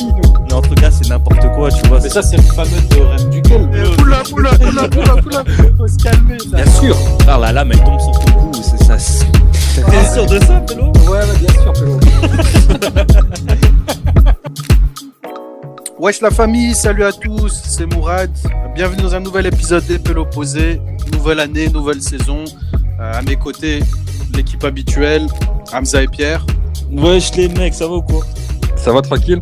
nous. Mais en tout cas, c'est n'importe quoi, tu vois. Mais ça, c'est le fameux théorème duquel. Oula, oula, oula, oula, oula. Faut se calmer, ça. Bien sûr. Ah, la lame, elle tombe sur ton cou, c'est ça. T'es sûr de ça, Pélo? Ouais, ouais, bien sûr, Pélo. Wesh la famille, salut à tous, c'est Mourad. Bienvenue dans un nouvel épisode d'Épée l'opposé. Nouvelle année, nouvelle saison. Euh, à mes côtés, l'équipe habituelle, Hamza et Pierre. Wesh, les mecs, ça va ou quoi? Ça va tranquille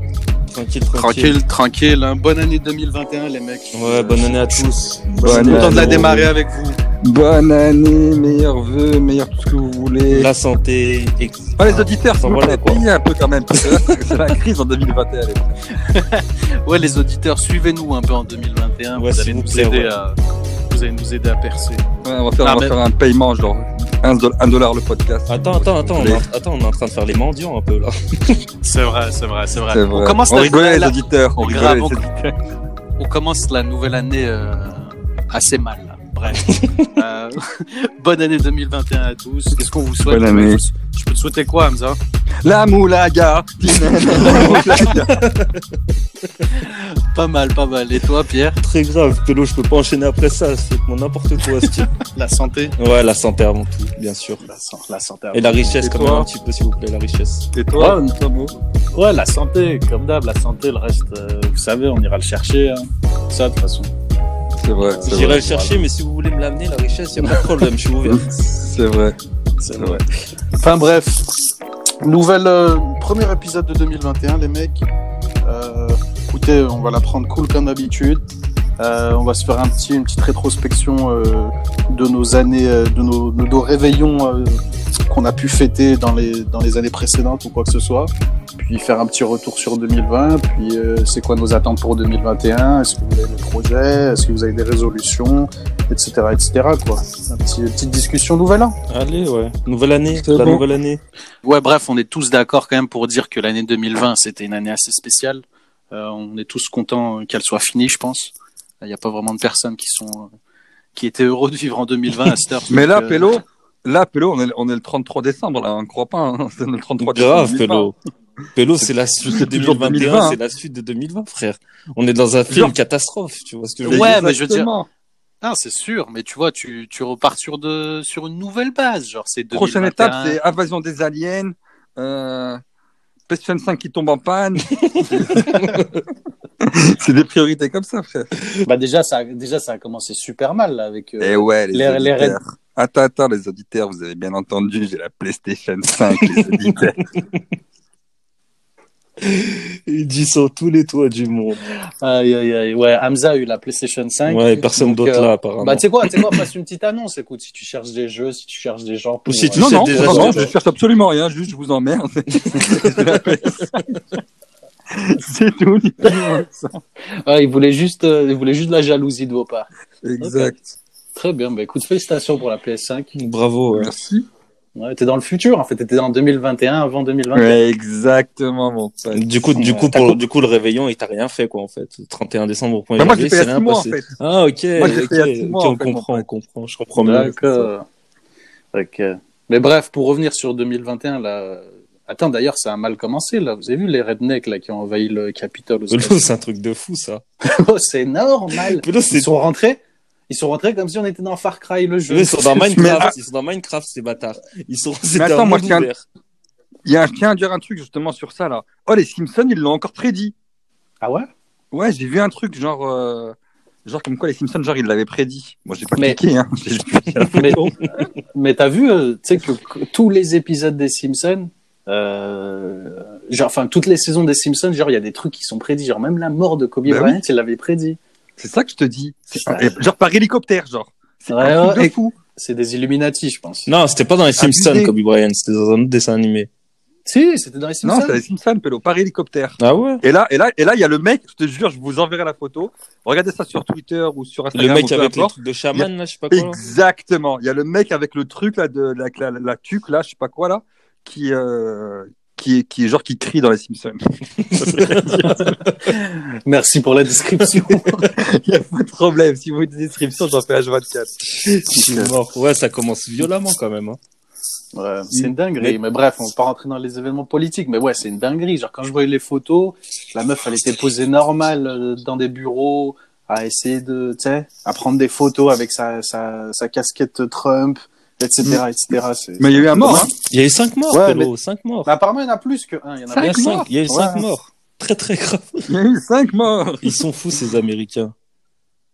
Tranquille, tranquille. Tranquille, tranquille. hein. Bonne année 2021 les mecs. Ouais, bonne année à tous. Bonne année. Content de la démarrer avec vous. Bonne année, meilleurs vœux, meilleur tout ce que vous voulez. La santé. et- Ah, les auditeurs, s'il vous plaît, payez un peu quand même. parce que là, C'est la crise en 2021. les gars. Ouais les auditeurs, suivez-nous un peu en 2021. Ouais, vous allez vous nous plaît, aider ouais. à vous allez nous aider à percer. Ouais, on va faire, Ah, on va mais- faire un paiement, genre 1 dollar, dollar le podcast. Attends, attends, attends, on est, en- attends, on est en train de faire les mendiants un peu là. C'est vrai, c'est vrai, c'est vrai. C'est On vrai. commence on la- rigolait, la- les auditeurs. On Grave, rigolait, on- les auditeurs. on commence la nouvelle année euh, assez mal. Bref. Euh, bonne année 2021 à tous. Qu'est-ce qu'on vous souhaite? Bonne année. Je peux te souhaiter quoi, Hamza? La moulaga. La moulaga. Pas mal, pas mal. Et toi, Pierre? Très grave, Pélo, je peux pas enchaîner après ça, c'est mon n'importe quoi, ce type. La santé? Ouais, la santé avant tout, bien sûr. La, san- la santé. Et la richesse, Et quand même, un petit peu, s'il vous plaît, la richesse. Et toi, Ouais, Tomo Ouais, la santé, comme d'hab, la santé, le reste, euh, vous savez, on ira le chercher. Hein. Ça, de toute façon. C'est vrai, c'est J'irai le chercher, mais si vous voulez me l'amener, la richesse, y a pas de problème, je suis ouvert. C'est vrai. C'est vrai. Enfin bref, nouvelle euh, premier épisode de 2021, les mecs. Euh, écoutez, on va la prendre cool comme d'habitude. Euh, on va se faire un petit, une petite rétrospection euh, de nos années, euh, de nos, de nos réveillons euh, qu'on a pu fêter dans les, dans les années précédentes ou quoi que ce soit. Puis faire un petit retour sur 2020. Puis euh, c'est quoi nos attentes pour 2021 Est-ce que vous avez des projets? Est-ce que vous avez des résolutions? Etc. etc. quoi. Un petit, une petite discussion nouvel an. Allez, ouais. Nouvelle année, la bon. nouvelle année. Ouais, bref, on est tous d'accord quand même pour dire que l'année 2020, c'était une année assez spéciale. Euh, on est tous contents qu'elle soit finie, je pense. Il n'y a pas vraiment de personnes qui sont euh, qui étaient heureux de vivre en 2020 à cette heure. Mais là, euh, Pélo, là, Pélo, on est, on est le 33 décembre, là, on ne croit pas. Hein. C'est le 33 décembre. Grave, 2020. Pélo. Pélo, c'est la suite de c'est toujours 2021, 2020, c'est la suite de 2020, frère. On est dans un film Genre- catastrophe, tu vois ce que je veux dire? Ouais, mais je veux dire-. Ah, c'est sûr, mais tu vois, tu, tu repars sur de sur une nouvelle base, genre c'est 2021. Prochaine étape, c'est invasion des aliens, euh, PlayStation 5 qui tombe en panne. c'est des priorités comme ça, frère. Bah, déjà, ça, a- déjà, ça a commencé super mal, là, avec. euh, Et ouais, les, les-. Attends, attends, les auditeurs, vous avez bien entendu, j'ai la PlayStation 5, les auditeurs. Il dit sur tous les toits du monde. Aïe, aïe, aïe. Ouais, Hamza a eu la PlayStation 5. Ouais, personne d'autre euh, là, apparemment. Bah, tu sais quoi, tu sais quoi, passe une petite annonce. Écoute, si tu cherches des jeux, si tu cherches des gens. Pour, Ou si tu euh, non, non, déjà non, je cherche absolument rien, juste je vous emmerde. J'ai la PS5. c'est tout. Ouais, il voulait juste, euh, il voulait juste de la jalousie de vos parts. Exact. Très bien. Bah, écoute, félicitations pour la PS5. Bravo, ouais. Merci. Ouais, t'es dans le futur, en fait. T'étais en 2021 avant 2021. Ouais, exactement, mon pote. Du coup, du coup, pour, du coup, le réveillon, il t'a rien fait, quoi, en fait. 31 décembre au point Bah, moi, j'ai fait rien mois, en passé. fait. Ah, ok. Moi, j'ai ok, fait il y a six mois, ok, en on fait, comprend, on comprend, je comprends mieux. D'accord. Ok. Mais bref, pour revenir sur 2021, là. Attends, d'ailleurs, ça a mal commencé, là. Vous avez vu les rednecks, là, qui ont envahi le Capitole c'est un truc de fou, ça. Oh, c'est normal. Ils sont rentrés. Ils sont rentrés comme si on était dans Far Cry, le jeu. Ils sont dans Mais- Minecraft, ils sont dans Minecraft, ces bâtards. Ils sont, c'était attends, moi, tiens-. Il y a, je tiens à dire un truc justement sur ça là. Oh, les Simpsons, ils l'ont encore prédit. Ah ouais? Ouais, j'ai vu un truc genre, euh, genre comme quoi les Simpsons, genre ils l'avaient prédit. Moi, j'ai pas Mais- cliqué, hein. Mais, mais t'as vu, euh, tu sais que tous les épisodes des Simpsons, euh, genre, enfin, toutes les saisons des Simpsons, genre, il y a des trucs qui sont prédits. Genre, même la mort de Kobe Bah Bryant, il l'avait prédit. C'est ça que je te dis. Genre par hélicoptère, genre. C'est Ouais, un truc de fou. C'est des Illuminati, je pense. Non, c'était pas dans les Simpsons, Abusé. Kobe Bryant, c'était dans un autre dessin animé. Si, c'était dans les Non, Simpsons. c'est les Simpsons, Pélo, par hélicoptère. Ah ouais? Et là, et là, et là, il y a le mec, je te jure, je vous enverrai la photo. Regardez ça sur Twitter ou sur Le Instagram. mec ou peu avec le truc de chaman, là, je sais pas quoi. là. Exactement. Il y a le mec avec le truc là de la, la, la tuque là, je sais pas quoi là, qui euh, qui qui genre qui crie dans les Simpsons. Merci pour la description. Il y a pas de problème. Si vous voulez des descriptions, j'en fais H24. Je suis mort. Ouais, ça commence violemment quand même. Hein. Ouais, c'est une dinguerie. Mais... bref, on va pas rentrer dans les événements politiques. Mais ouais, c'est une dinguerie. Genre, quand je voyais les photos, la meuf, elle était posée normale euh, dans des bureaux, à essayer de, tu sais, à prendre des photos avec sa, sa, sa casquette Trump, etc., etc. C'est- Mais il y a eu un mort, hein. Il y a eu 5 morts, Ouais, Pélo, 5 morts. Mais apparemment, il y en a plus que un. Il y en a Cinq cinq- morts il y a eu 5 Ouais. morts. Très très grave. Il y a eu 5 morts. Ils sont fous ces Américains.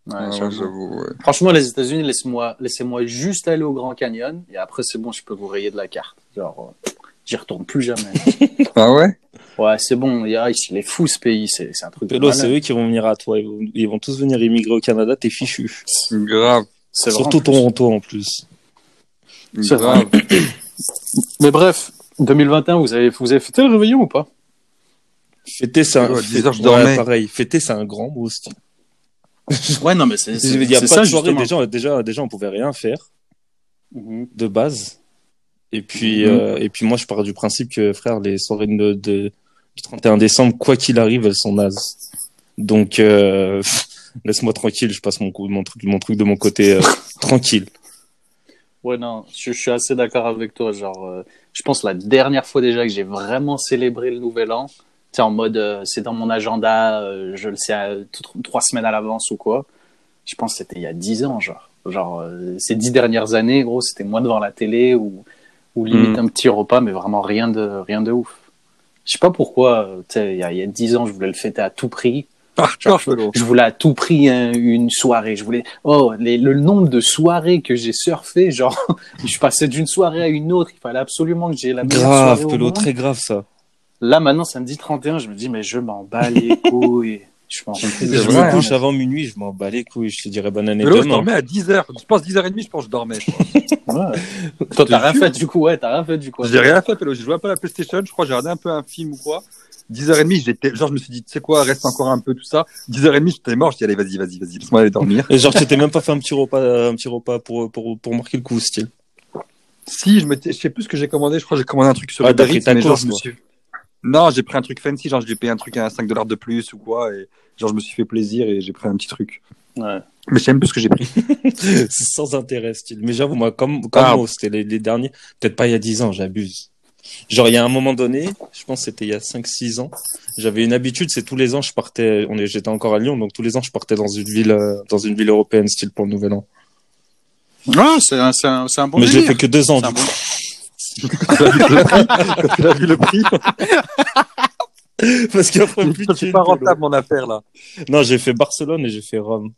Ouais, Ah, ouais. Franchement, les États-Unis, laissez-moi, laissez-moi juste aller au Grand Canyon et après, c'est bon, je peux vous rayer de la carte. Genre, euh, j'y retourne plus jamais. Ah ouais? Ouais, c'est bon. Il est fou ce pays. C'est, c'est un truc. de Pélo, c'est eux qui vont venir à toi. Ils vont, ils vont tous venir immigrer au Canada, t'es fichu. Grave. C'est Surtout en plus. Toronto en plus. C'est grave. Mais bref, 2021, vous avez, vous avez fêté le réveillon ou pas? Fêter, c'est un... Ouais, heures, je Ouais, dormais. pareil. Fêter, c'est un grand mot. c'est- Ouais, non, mais c'est, Il y a pas de soirée. Déjà, déjà, déjà, on pouvait rien faire Mhm. de base. Et puis, Mhm. euh, et puis moi, je pars du principe que, frère, les soirées de, de- du 31 décembre, quoi qu'il arrive, elles sont nazes. Donc, euh, laisse-moi tranquille. Je passe mon, coup- mon truc, mon truc de mon côté euh, tranquille. Ouais, non, je, je suis assez d'accord avec toi. Genre, euh, je pense la dernière fois déjà que j'ai vraiment célébré le Nouvel An, sais, en mode, euh, c'est dans mon agenda, euh, je le sais tout- trois semaines à l'avance ou quoi. Je pense que c'était il y a dix ans, genre. Genre, ces dix dernières années, gros, c'était moi devant la télé ou, ou limite Mhm. un petit repas, mais vraiment rien de, rien de ouf. Je sais pas pourquoi, tu sais, il y a dix ans, je voulais le fêter à tout prix. Je voulais à tout prix hein, une soirée. Je voulais. Oh, les- le nombre de soirées que j'ai surfé, genre, je passais d'une soirée à une autre. Il fallait absolument que j'ai la meilleure Grave, soirée monde. très grave ça. Là, maintenant, samedi 31, je me dis, mais je m'en bats les couilles. Je m'en Je me hein. couche avant minuit, je m'en bats les couilles. Je te dirais bonne année Pélo, je demain. dormais à 10h. Je pense 10h30, je pense que je dormais. je crois. Ouais. Toi, t'as rien fait du coup, ouais, t'as rien fait du coup. J'ai rien fait, Pélo. J'ai joué un peu à la PlayStation. Je crois que j'ai regardé un peu un film ou quoi. 10h30, j'étais, genre, je me suis dit, tu sais quoi, reste encore un peu, tout ça. 10h30, j'étais mort. Je dis, allez, vas-y, vas-y, vas-y, laisse-moi aller dormir. Et genre, tu t'es même pas fait un petit repas, un petit repas pour, pour, pour marquer le coup, style. Si, je me, je sais plus ce que j'ai commandé. Je crois que j'ai commandé un truc sur Ah, Uber t'as pris Eats, mais genre, course, je me quoi. suis... Non, j'ai pris un truc fancy. Genre, j'ai payé un truc à 5 dollars de plus ou quoi. Et genre, je me suis fait plaisir et j'ai pris un petit truc. Ouais. Mais je sais même plus ce que j'ai pris. C'est sans intérêt, style. Mais j'avoue, moi, comme, comme Ah. moi, c'était les, les derniers, peut-être pas il y a 10 ans, j'abuse. Genre, il y a un moment donné, je pense que c'était il y a 5-6 ans, j'avais une habitude, c'est tous les ans, je partais, on est, j'étais encore à Lyon, donc tous les ans, je partais dans une ville, euh, dans une ville européenne, style pour le nouvel an. Ouais, c'est un, c'est un, c'est un bon Mais délire. fait que deux ans, du bon- coup. Quand tu vu le prix Parce qu'après, plus de C'est pas rentable, mon affaire, là. Non, j'ai fait Barcelone et j'ai fait Rome.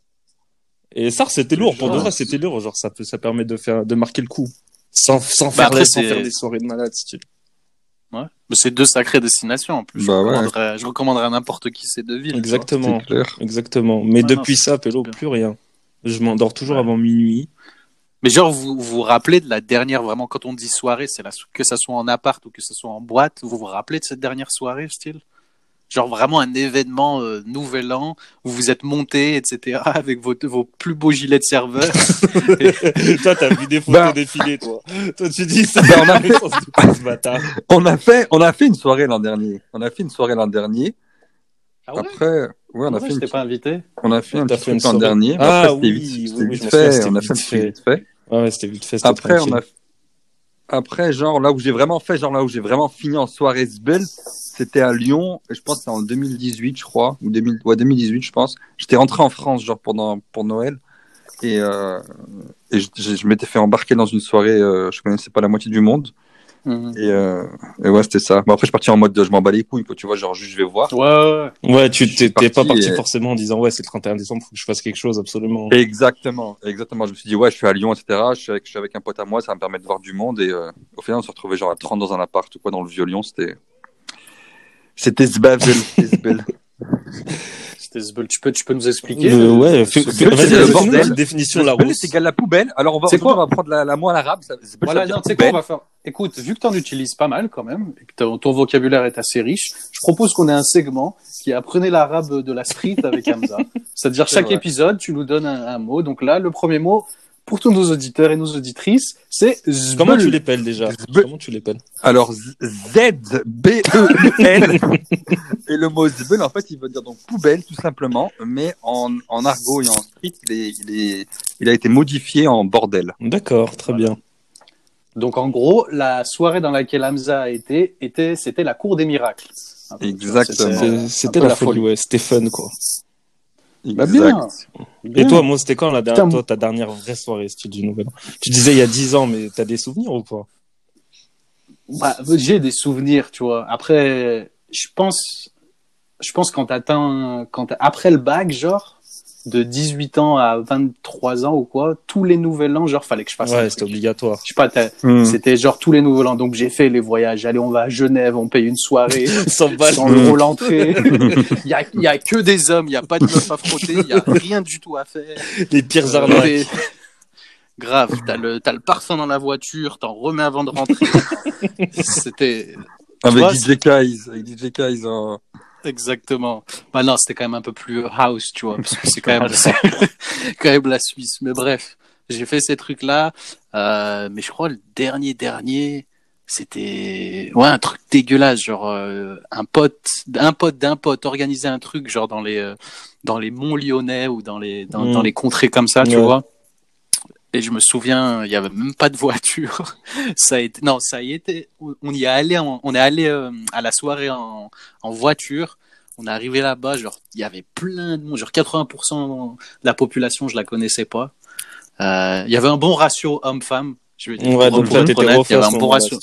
Et ça, c'était lourd. Pour de vrai, c'était lourd. Genre, ça, peut, ça permet de faire, de marquer le coup. Sans, sans, Bah faire, après, des, sans c'est- faire des soirées de malade, style. Ouais. Mais c'est deux sacrées destinations en plus. Bah je, ouais. recommanderais, je recommanderais à n'importe qui ces deux villes. tu. Exactement. Clair. Exactement. Mais Ouais, depuis non, ça, Pélo, plus rien. Je m'endors toujours Ouais. avant minuit. Mais genre, vous vous vous rappelez de la dernière, vraiment, quand on dit soirée, c'est la, que ça soit en appart ou que ça soit en boîte, vous vous rappelez de cette dernière soirée, style? Genre vraiment un événement euh, nouvel an où vous êtes monté, etc., avec vos, vos plus beaux gilets de serveur. toi, t'as vu des photos Bah. défiler, toi. Toi, tu dis ça. Bah, on a fait- ce. On a fait, on a fait une soirée l'an dernier. On a fait une soirée l'an dernier. Ah ouais? Après, ouais, on a fait une, pas invité. on a fait un petit truc l'an dernier. Ah après, oui, vite, oui, vite fait. On a fait vite fait. Ouais, c'était vite fait. Après, on a, après, genre, là où j'ai vraiment fait, genre, là où j'ai vraiment fini en soirée sbel, c'était à Lyon, je pense que c'était en 2018, je crois, ou 2000, ouais, 2018, je pense. J'étais rentré en France, genre, pendant, pour Noël, et, euh, et je, je- je m'étais fait embarquer dans une soirée, euh, je connaissais pas la moitié du monde, Mhm. et, euh, et ouais, c'était ça. Bon, après, je suis parti en mode, de, je m'en bats les couilles, quoi, tu vois, genre, juste, je vais voir. Ouais, ouais, ouais. Ouais, tu t'es pas parti parti et- forcément en disant, ouais, c'est le 31 décembre, faut que je fasse quelque chose, absolument. Exactement, exactement. Je me suis dit, ouais, je suis à Lyon, etc. Je suis avec, je suis avec un pote à moi, ça va me permet de voir du monde. Et euh, au final, on se retrouvait genre à 30 dans un appart ou quoi, dans le vieux Lyon. C'était. C'était Zbavel. Tu peux, tu peux nous expliquer Euh, ouais, c'est vas-y, le bordel. définition de la rousse. c'est égal la poubelle. Alors, on va, C'est quoi on va prendre la, la moelle arabe. Ça, Zbel, ça Voilà, non, tu sais quoi, on poubelle. va faire. Écoute, vu que t'en utilises pas mal quand même, et que ton, ton vocabulaire est assez riche, je propose qu'on ait un segment qui est apprenez l'arabe de la street avec Hamza. C'est-à-dire C'est chaque vrai. épisode, tu nous donnes un, un mot. Donc là, le premier mot pour tous nos auditeurs et nos auditrices, c'est Comment tu l'épelles déjà. Comment tu l'épelles Alors, Z-B-E-L. et le mot Zbel, en fait, il veut dire donc poubelle, tout simplement. Mais en, en argot et en street, il, est, il, est, il a été modifié en bordel. D'accord, très bien. Donc en gros, la soirée dans laquelle Hamza a été, était, c'était la cour des miracles. Exactement. c'était- la folie, ouais. C'était fun, quoi. Bah, Exact. bien. Et Bien. toi, moi, c'était quand la dernière, Putain, toi, ta dernière vraie soirée, Nouvel An? Tu disais il y a 10 ans, mais t'as des souvenirs ou pas Bah, j'ai des souvenirs, tu vois. Après, je pense, je pense quand t'atteins, quand après le bac, genre, de 18 ans à 23 ans ou quoi, tous les nouvel an, genre, fallait que je fasse Ouais, c'était obligatoire. Je sais pas, Hmm. c'était genre tous les nouvel an. Donc j'ai fait les voyages. Allez, on va à Genève, on paye une soirée. 100 balles. 100 euros l'entrée. Il y a, il y a que des hommes, il y a pas de meufs à frotter, il y a rien du tout à faire. Les pires Euh, arnaques. Grave, t'as le, t'as le parfum dans la voiture, t'en remets avant de rentrer. C'était Avec vois, DJ Kaiz. Avec DJ Kaiz. hein. Exactement. Bah non, c'était quand même un peu plus house, tu vois, parce que c'est quand même, quand même la Suisse. Mais bref, j'ai fait ces trucs-là. Euh, mais je crois le dernier dernier, c'était ouais un truc dégueulasse, genre euh, un pote, un pote d'un pote organisait un truc genre dans les euh, dans les monts lyonnais ou dans les dans, Mm. dans les contrées comme ça, tu Ouais. vois. Et je me souviens, il y avait même pas de voiture. ça a été, non, ça y était. On y est allé, en- on est allé euh, à la soirée en, en voiture. On est arrivé là-bas, genre il y avait plein de monde, genre 80% de la population, je la connaissais pas. Euh, Il y avait un bon ratio homme-femme. Je veux dire, Ouais, donc t'étais honnête, il y avait un bon ratio.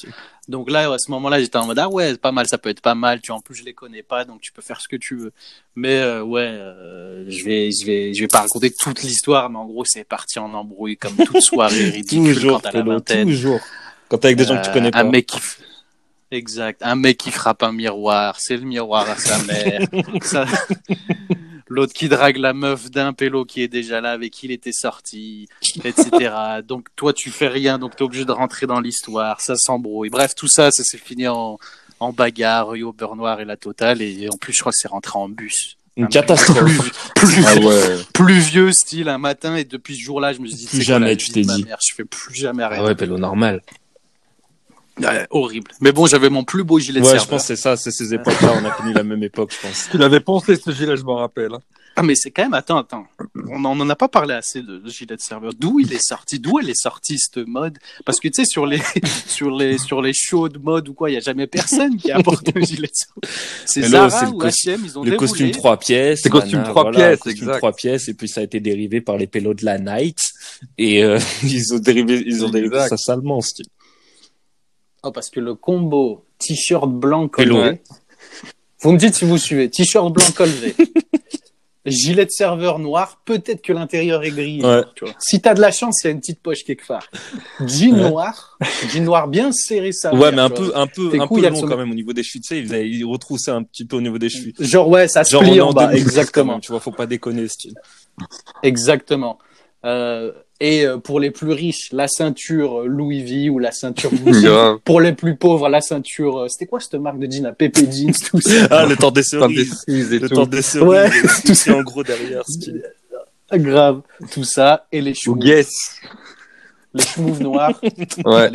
Donc là, à ce moment-là, j'étais en mode ah ouais, c'est pas mal, ça peut être pas mal. Tu en plus je les connais pas, donc tu peux faire ce que tu veux. Mais euh, ouais, euh, je vais, je vais, je vais pas raconter toute l'histoire, mais en gros, c'est parti en embrouille comme toute soirée ridicule Toujours, quand t'as la vingtaine. toujours. Quand t'es avec des gens que tu Euh, connais pas. Un mec qui, exact, un mec qui frappe un miroir, c'est le miroir à sa mère. Ça- L'autre qui drague la meuf d'un pélo qui est déjà là, avec qui il était sorti, etc. Donc toi tu fais rien, donc t'es obligé de rentrer dans l'histoire, ça s'embrouille. Bref, tout ça, ça s'est fini en, en bagarre, au beurre noir et la totale. Et en plus, je crois que c'est rentré en bus. Une catastrophe. Plus, Ah ouais. plus vieux style un matin, et depuis ce jour-là, je me suis dit, Plus quoi jamais, tu t'es dit. mère? Je fais plus jamais rien. Ah ouais, Pélo, normal. Ouais, horrible. Mais bon, j'avais mon plus beau gilet de Ouais, je serveur. pense que c'est ça, c'est ces époques-là, on a connu la même époque, je pense. Tu l'avais poncé ce gilet, je m'en rappelle. hein. Ah, mais c'est quand même, attends, attends. On en, on en a pas parlé assez de, de gilet de serveur. D'où il est sorti? D'où elle est sortie, cette mode? Parce que tu sais, sur les, sur les, sur les shows de mode ou quoi, il y a jamais personne qui apporte un gilet de serveur. C'est Zara le ou H&M, ils ont Le déroulé. costume trois pièces. C'est costume trois voilà, pièces, costume exact. trois pièces, et puis ça a été dérivé par les pélos de la night. Et euh, ils ont dérivé, ils ont dérivé Exact. ça salement, style. Oh, parce que le combo t-shirt blanc colvé. Vous me dites si vous suivez. T-shirt blanc colvé. Gilet de serveur noir, peut-être que l'intérieur est gris. Ouais. tu vois. Si t'as de la chance, il y a une petite poche quelque part. Jean Ouais. noir, jean noir bien serré ça. Ouais, mais un peu, un peu, un peu long quand même au niveau des chevilles. Tu sais, ils, avaient- ils un petit peu au niveau des chevilles. Genre ouais, ça se Genre, plie en en bas, 2010 quand exactement, tu vois, faut pas déconner, style. exactement. Euh, et euh, pour les plus riches, la ceinture euh, Louis V ou la ceinture Gucci. Pour les plus pauvres, la ceinture. euh, C'était quoi cette marque de jeans à Pepe Jeans, tout ça. Ah, le temps des cerises. Le tout. temps des cerises. Ouais, tout c'est en gros derrière, style. Grave, tout ça et les Ou choux, Guess. les choux noirs. Ouais.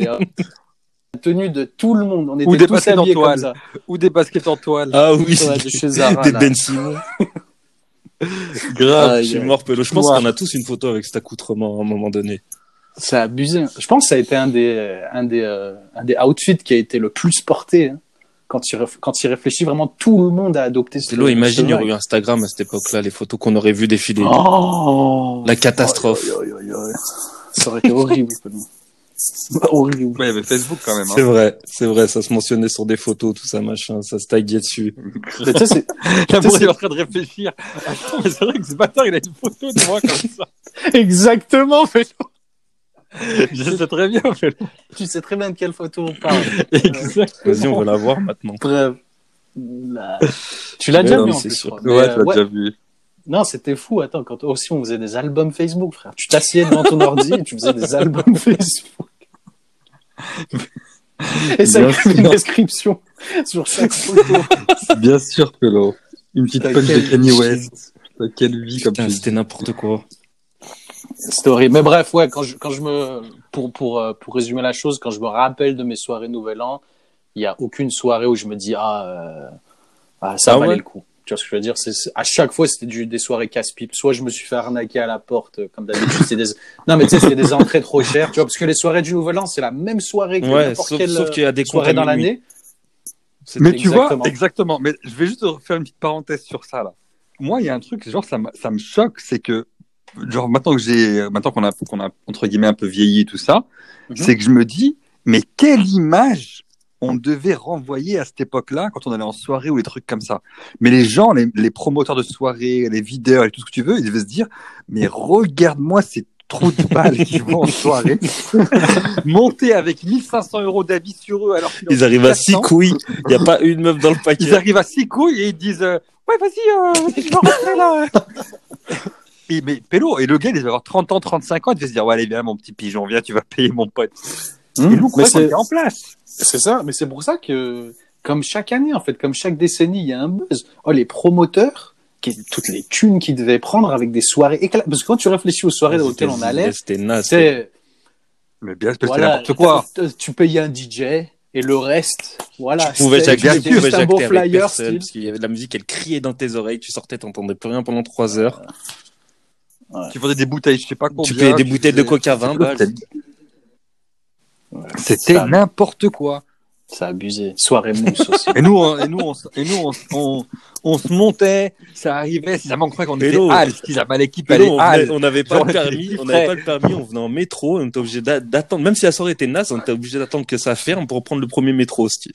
La tenue de tout le monde, on était Ou des tous baskets en habillés comme toile. ça. Ou des baskets en toile. Ah oui. Ouais, de chez Zara. des. Ben Simon. Grave. Je suis mort, Pélo. Je pense qu'on a tous une photo avec cet accoutrement à un moment donné. C'est abusé. Je pense que ça a été un des, un des, euh, un des outfits qui a été le plus porté. hein. Quand il, réf- quand il réfléchit, vraiment tout le monde a adopté ce Pélo, imagine, il y aurait eu Instagram à cette époque-là, les photos qu'on aurait vues défiler. Oh La catastrophe. Ça aurait été horrible. Horrible. Ouais, il y avait Facebook quand même. C'est Hein. vrai, c'est vrai, ça se mentionnait sur des photos, tout ça, machin, ça se taguait dessus. Mais tu sais, c'est- c'est- est en train de réfléchir. Attends, mais c'est vrai que ce matin, il a une photo de moi comme ça. Exactement, Pélo. Je sais très bien, mais Tu sais très bien de quelle photo on parle. exactement. Vas-y, on va la voir maintenant. Bref. Tu l'as déjà vu non, en c'est plus, sûr. Ouais, Mais, tu l'as déjà vu. Non, c'était fou. Attends, quand aussi on faisait des albums Facebook, frère. Tu t'assieds devant ton ordi et tu faisais des albums Facebook. Et ça Bien écrit une sûr. description sur chaque photo. Bien sûr, Pelo. Une petite punch de Kanye. West. T'as quelle vie, comme Putain, tu c'était dis. n'importe quoi. C'était horrible. Mais bref, ouais, quand je, quand je me, pour, pour, euh, pour résumer la chose, quand je me rappelle de mes soirées Nouvel An, il y a aucune soirée où je me dis, ah, euh, ah ça Ah valait ouais? le coup. Tu vois ce que je veux dire c'est, c'est- À chaque fois, c'était du, des soirées casse-pipe. Soit je me suis fait arnaquer à la porte, euh, comme d'habitude. c'est des... Non, mais tu sais, c'est des entrées trop chères. Tu vois, parce que les soirées du Nouvel An, c'est la même soirée que Ouais, n'importe sauf, quelle sauf qu'il y a des soirée dans l'année. C'était- Mais tu Exactement. vois, exactement. Mais je vais juste faire une petite parenthèse sur ça là. Moi, il y a un truc, genre ça, ça me choque, c'est que genre maintenant que j'ai, maintenant qu'on a, qu'on a entre guillemets un peu vieilli et tout ça, Mhm. c'est que je me dis, mais quelle image on devait renvoyer à cette époque-là quand on allait en soirée ou des trucs comme ça. Mais les gens, les, les promoteurs de soirée, les videurs et tout ce que tu veux, ils devaient se dire, mais regarde-moi ces trous de balles qui vont en soirée, monter avec 1500 euros d'habits sur eux alors qu'ils Ils arrivent à six 400. couilles. Il n'y a pas une meuf dans le Ils paquet. arrivent à six couilles et ils disent euh, Ouais, vas-y, euh, vas-y, je vais rentrer là. et, mais Pélo, et le gars, il devait avoir 30 ans, 35 ans, il devait se dire Ouais, allez, viens, mon petit pigeon, viens, tu vas payer mon pote. et nous, mais c'est, en place. C'est ça, mais c'est pour ça que, comme chaque année, en fait, comme chaque décennie, il y a un buzz. Oh, les promoteurs, qui, toutes les thunes qu'ils devaient prendre avec des soirées éclatantes. Parce que quand tu réfléchis aux soirées auxquelles on allait, C'était naze. Mais bien, c'était voilà, n'importe quoi. t- Tu payais un DJ et le reste, voilà. Tu pouvais c'était- jacter, tu pouvais un beau flyer, personne, parce qu'il y avait de la musique, elle criait dans tes oreilles, tu sortais, t'entendais plus rien pendant trois heures. Tu vendais des bouteilles, je sais pas combien. Tu payais des tu bouteilles de coca 20 balles. C'était Ça- n'importe quoi. Ça abusé. Soirée mousse aussi. Et nous, on, et nous, on, et nous, on, on, on se montait, ça arrivait, on croyait qu'on était. Hal, jamais l'équipe on n'avait pas Genre, le permis, on n'avait pas le permis, on venait en métro, on était obligé d'a- d'attendre, même si la soirée était naze, on était obligé d'attendre que ça ferme pour prendre le premier métro, style.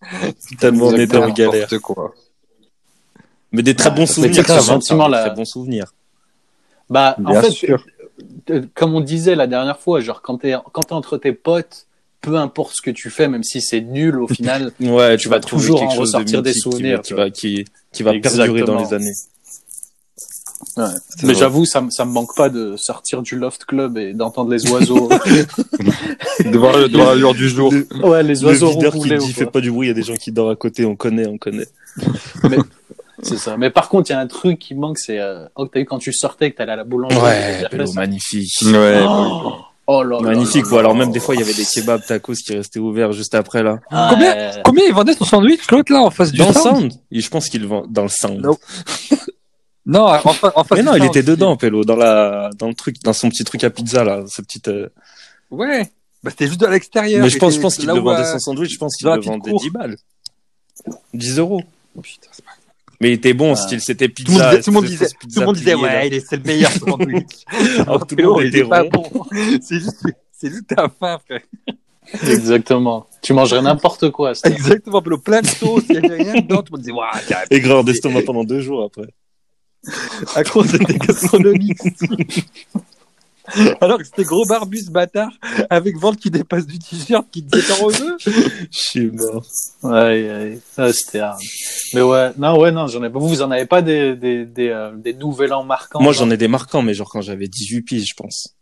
Tellement on était en N'importe galère. quoi. Mais des très Ouais, bons souvenirs, que ce quand même, sentiment, des là- Très bons souvenirs. Bah, en Bien fait, sûr. Euh, comme on disait la dernière fois, genre quand t'es quand t'es entre tes potes, peu importe ce que tu fais, même si c'est nul au final, Ouais, Tu tu vas toujours quelque en chose de ressortir des souvenirs, qui va, qui, qui va perdurer dans les années. mais j'avoue, ça, me- ça me manque pas de sortir du loft club et d'entendre les oiseaux. De voir, la lueur du jour. ouais, les Le oiseaux videur qui dit fais pas du bruit, il y a des gens qui dorment à côté, on connaît, on connaît. C'est ça. Mais par contre, il y a un truc qui manque, c'est euh, oh, t'as vu quand tu sortais que t'allais à la boulangerie. t'avais déjà fait magnifique. Ouais. Oh, oh là là Magnifique, ou alors même des fois il y avait des kebabs tacos qui restaient ouverts juste après là. Combien- Ouais. Combien il vendait son sandwich, l'autre, là, en face du Dans le sound sound Et Je pense qu'il vend dans le sound. Non. Non, en, fa- en face Mais du non, il sound. était dedans, Pélo, dans la, dans le truc, dans son petit truc à pizza là, ce petite. euh, Ouais. Bah, c'était juste à l'extérieur. Mais je pense, je pense qu'il le vendait euh, son sandwich, je pense qu'il le vendait cour. 10 balles. 10 euros. Putain, c'est pas- Mais il était bon, Ouais. style, c'était Tout le monde pizza. tout le monde disait, tout le monde disait, ouais, il est- c'est le meilleur sandwich. Alors tout le monde il était pas bon. C'est juste, c'est juste ta faim, frère. Exactement. Tu mangerais n'importe quoi. Exactement, plein de sauce, il y avait rien dedans. Tout le monde disait, waouh, grave d'estomac pendant deux jours après. à cause c'était gastronomique. Alors que c'était gros barbus bâtard avec ventre qui dépasse du t-shirt qui te dit en veux. Je suis mort. Ouais, ouais. Ah, c'était hard. Mais ouais, non, ouais, non, j'en ai pas. Vous, vous en avez pas des, des, des, euh, des nouvel an marquants Moi, j'en ai des marquants, mais genre quand j'avais 18 piges, je pense.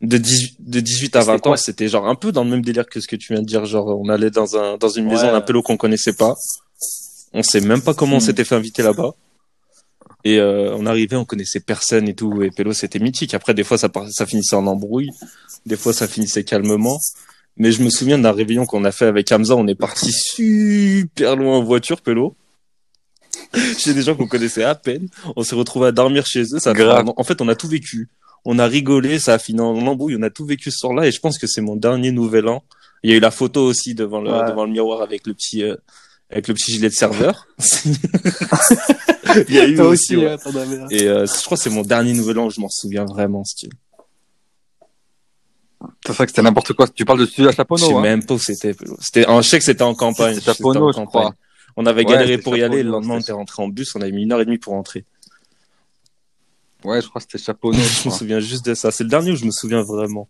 De 18, de 18 à C'était 20 quoi ans, c'était genre un peu dans le même délire que ce que tu viens de dire. Genre, on allait dans un, dans une maison Ouais. d'un pélo qu'on connaissait pas. On sait même pas comment on Hmm. s'était fait inviter là-bas. Et euh, on arrivait, on connaissait personne et tout. Et pélo, c'était mythique. Après, des fois, ça, ça finissait en embrouille. Des fois, ça finissait calmement. Mais je me souviens d'un réveillon qu'on a fait avec Hamza. On est parti super loin en voiture, pélo. Chez des gens qu'on connaissait à peine. On s'est retrouvé à dormir chez eux. Ça Grave. En fait, on a tout vécu. On a rigolé, ça a fini en embrouille. On a tout vécu ce soir-là. Et je pense que c'est mon dernier nouvel an. Il y a eu la photo aussi devant le, Ouais. devant le miroir avec le petit, euh, avec le petit gilet de serveur. Il y a eu Toi aussi, aussi, ouais. hein, t'en avais un. Et euh, je crois que c'est mon dernier nouvel an, je m'en souviens vraiment, style. C'est vrai que c'était n'importe quoi. Tu parles de celui à Je Chaponneau, sais hein. même pas où c'était. C'était, un chèque, c'était en campagne. C'était Pono, je campagne. crois. On avait galéré pour y aller. Le Chaponneau, lendemain, on était rentré en bus. On avait mis une heure et demie pour rentrer. Ouais, je crois que c'était Chaponneau. je Je me souviens juste de ça. C'est le dernier où je me souviens vraiment.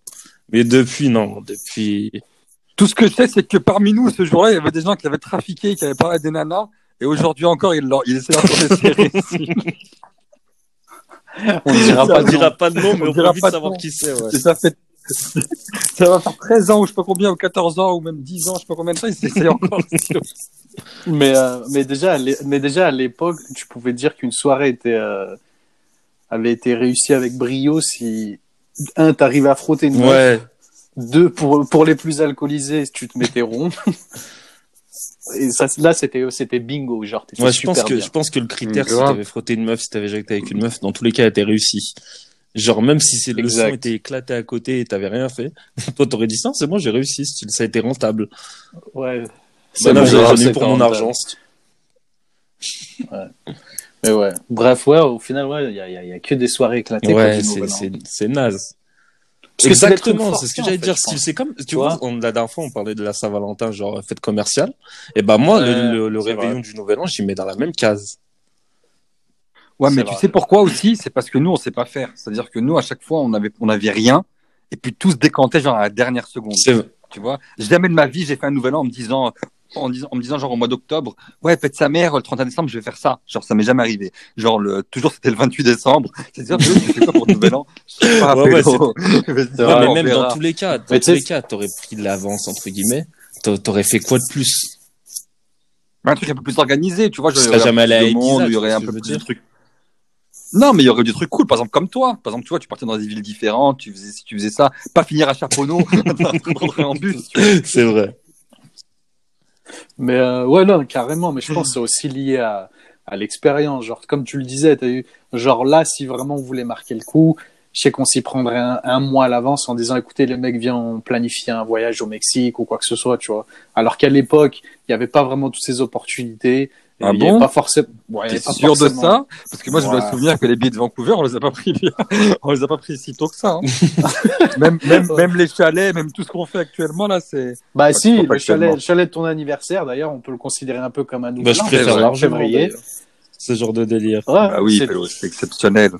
Mais depuis, non. Depuis. Tout ce que je sais, c'est que parmi nous, ce jour-là, il y avait des gens qui avaient trafiqué, qui avaient parlé des nanas. Et aujourd'hui encore, ils, leur- ils essaient d'en faire des récits. On ne dira pas de dira nom. pas de nom, mais On on, dira peut vite pas de savoir nom. qui c'est. Ouais. Ça fait, ça va faire 13 ans ou je sais pas combien, ou 14 ans, ou même 10 ans, je sais pas combien de temps, ils essaient encore. Mais, euh, mais déjà, mais déjà à l'époque, tu pouvais dire qu'une soirée était, euh, avait été réussie avec brio si un, t'arrivais à frotter une meuf, Ouais. Deux, pour, pour les plus alcoolisés, tu te mettais rond. Et ça, là, c'était, c'était bingo, genre, Ouais, je super pense que bien. je pense que le critère, si t'avais frotté une meuf, si t'avais jacté avec une meuf, dans tous les cas, elle était réussi. Genre même si c'est le son était éclaté à côté et t'avais rien fait, toi t'aurais dit ça, c'est bon, j'ai réussi, ça a été rentable. Ouais. C'est j'ai c'est pour mon rentable. argent. Mais ouais. Bref, ouais, au final, ouais, il y a, il y a- il y a que des soirées éclatées. Ouais, c'est c'est naze. Exactement, c'est ce que j'allais dire. C'est comme, tu vois, vois on, la dernière fois, on parlait de la Saint-Valentin, genre fête commerciale. Et ben moi, le, réveillon vrai. du Nouvel An, j'y mets dans la même case. Ouais, mais tu sais pourquoi aussi? C'est parce que nous, on sait pas faire. C'est-à-dire que nous, à chaque fois, on avait, on avait rien, et puis tout se décantait genre à la dernière seconde. Tu vois? Jamais de ma vie, j'ai fait un nouvel an en me disant, en, disant, en me disant genre au mois d'octobre, ouais, fête sa mère, le 31 décembre, je vais faire ça. Genre, ça m'est jamais arrivé. Genre, le, toujours c'était le 28 décembre. C'est-à-dire, tu fais quoi pour le nouvel an? Je sais pas, Ouais, ouais, mais même verra. dans tous les cas, dans Mais tous les cas, t'aurais pris de l'avance entre guillemets. T'a- T'aurais fait quoi de plus? Un truc un peu plus organisé, tu vois. Tu genre, serais jamais allé à Ibiza, il y aurait un peu je plus de trucs. Non, mais il y aurait des trucs cool. Par exemple, comme toi. Par exemple, tu vois, tu partais dans des villes différentes, tu faisais, si tu faisais ça, pas finir à Chaponneau, en bus. C'est vrai. Mais euh, ouais, non, carrément. Mais je pense que c'est aussi lié à, à l'expérience. Genre, comme tu le disais, t'as eu, genre là, si vraiment on voulait marquer le coup, je sais qu'on s'y prendrait un, un mois à l'avance en disant, écoutez, les mecs, viens planifier un voyage au Mexique ou quoi que ce soit, tu vois. Alors qu'à l'époque, il n'y avait pas vraiment toutes ces opportunités. Ah il bon pas forcément. Ouais, T'es avait pas sûr de forcément- ça? Parce que moi, je Ouais. me souvenir que les billets de Vancouver, on les a pas pris, on les a pas pris si tôt que ça. hein. même, même, même les chalets, même tout ce qu'on fait actuellement là, c'est. Bah si, le chalet, le chalet de ton anniversaire, d'ailleurs, on peut le considérer un peu comme un nouvel Bah, je préfère largement février. ce genre de délire. Ouais, Bah oui, c'est- exceptionnel.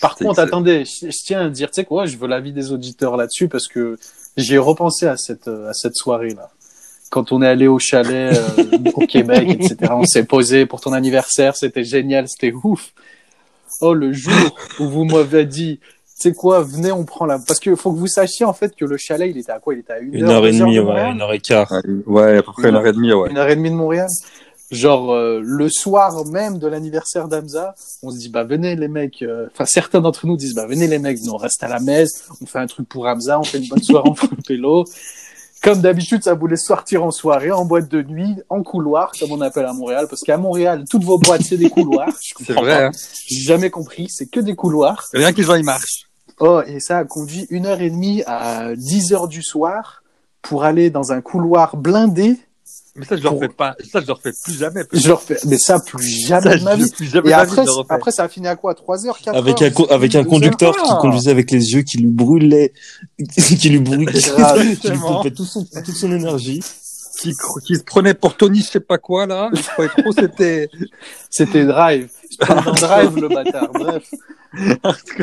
Par C'est- contre, attendez, je, je tiens à dire, tu sais quoi, je veux l'avis des auditeurs là-dessus parce que j'ai repensé à cette euh, à cette soirée-là. Quand on est allé au chalet euh, au Québec, etc., on s'est posé pour ton anniversaire, c'était génial, c'était ouf. Oh, le jour où vous m'avez dit, tu sais quoi, venez, on prend la... Parce que faut que vous sachiez en fait que le chalet, il était à quoi Il était à une, Une heure et demie, de ouais, une heure et quart. Ouais, à peu près une heure et demie, ouais. une heure et demie de Montréal. Genre euh, le soir même de l'anniversaire d'Amza, on se dit bah venez les mecs. euh, Enfin certains d'entre nous disent bah venez les mecs, nous on reste à la messe, on fait un truc pour Hamza, on fait une bonne soirée en pélo. Comme d'habitude, ça voulait sortir en soirée, en boîte de nuit, en couloir, comme on appelle à Montréal, parce qu'à Montréal, toutes vos boîtes c'est des couloirs. C'est vrai, hein. J'ai jamais compris, c'est que des couloirs. Rien que les gens, ils marchent. Oh, et ça a conduit une heure et demie à 10 heures du soir pour aller dans un couloir blindé. Mais ça, je leur Pour- fais pas, ça, je leur fais plus jamais. Je leur fais, mais ça plus jamais Ça, de ma vie. plus jamais Et vie, après, après, ça a fini à quoi? 3 heures, 4 Avec heures? un, co- avec un conducteur qui conduisait avec les yeux qui lui brûlaient, qui lui brûlaient, qui lui pompait tout son, toute son énergie. qui, qui se prenait pour Tony, je sais pas quoi, là. Je croyais trop, c'était. C'était Drive. Drive, le bâtard. Bref.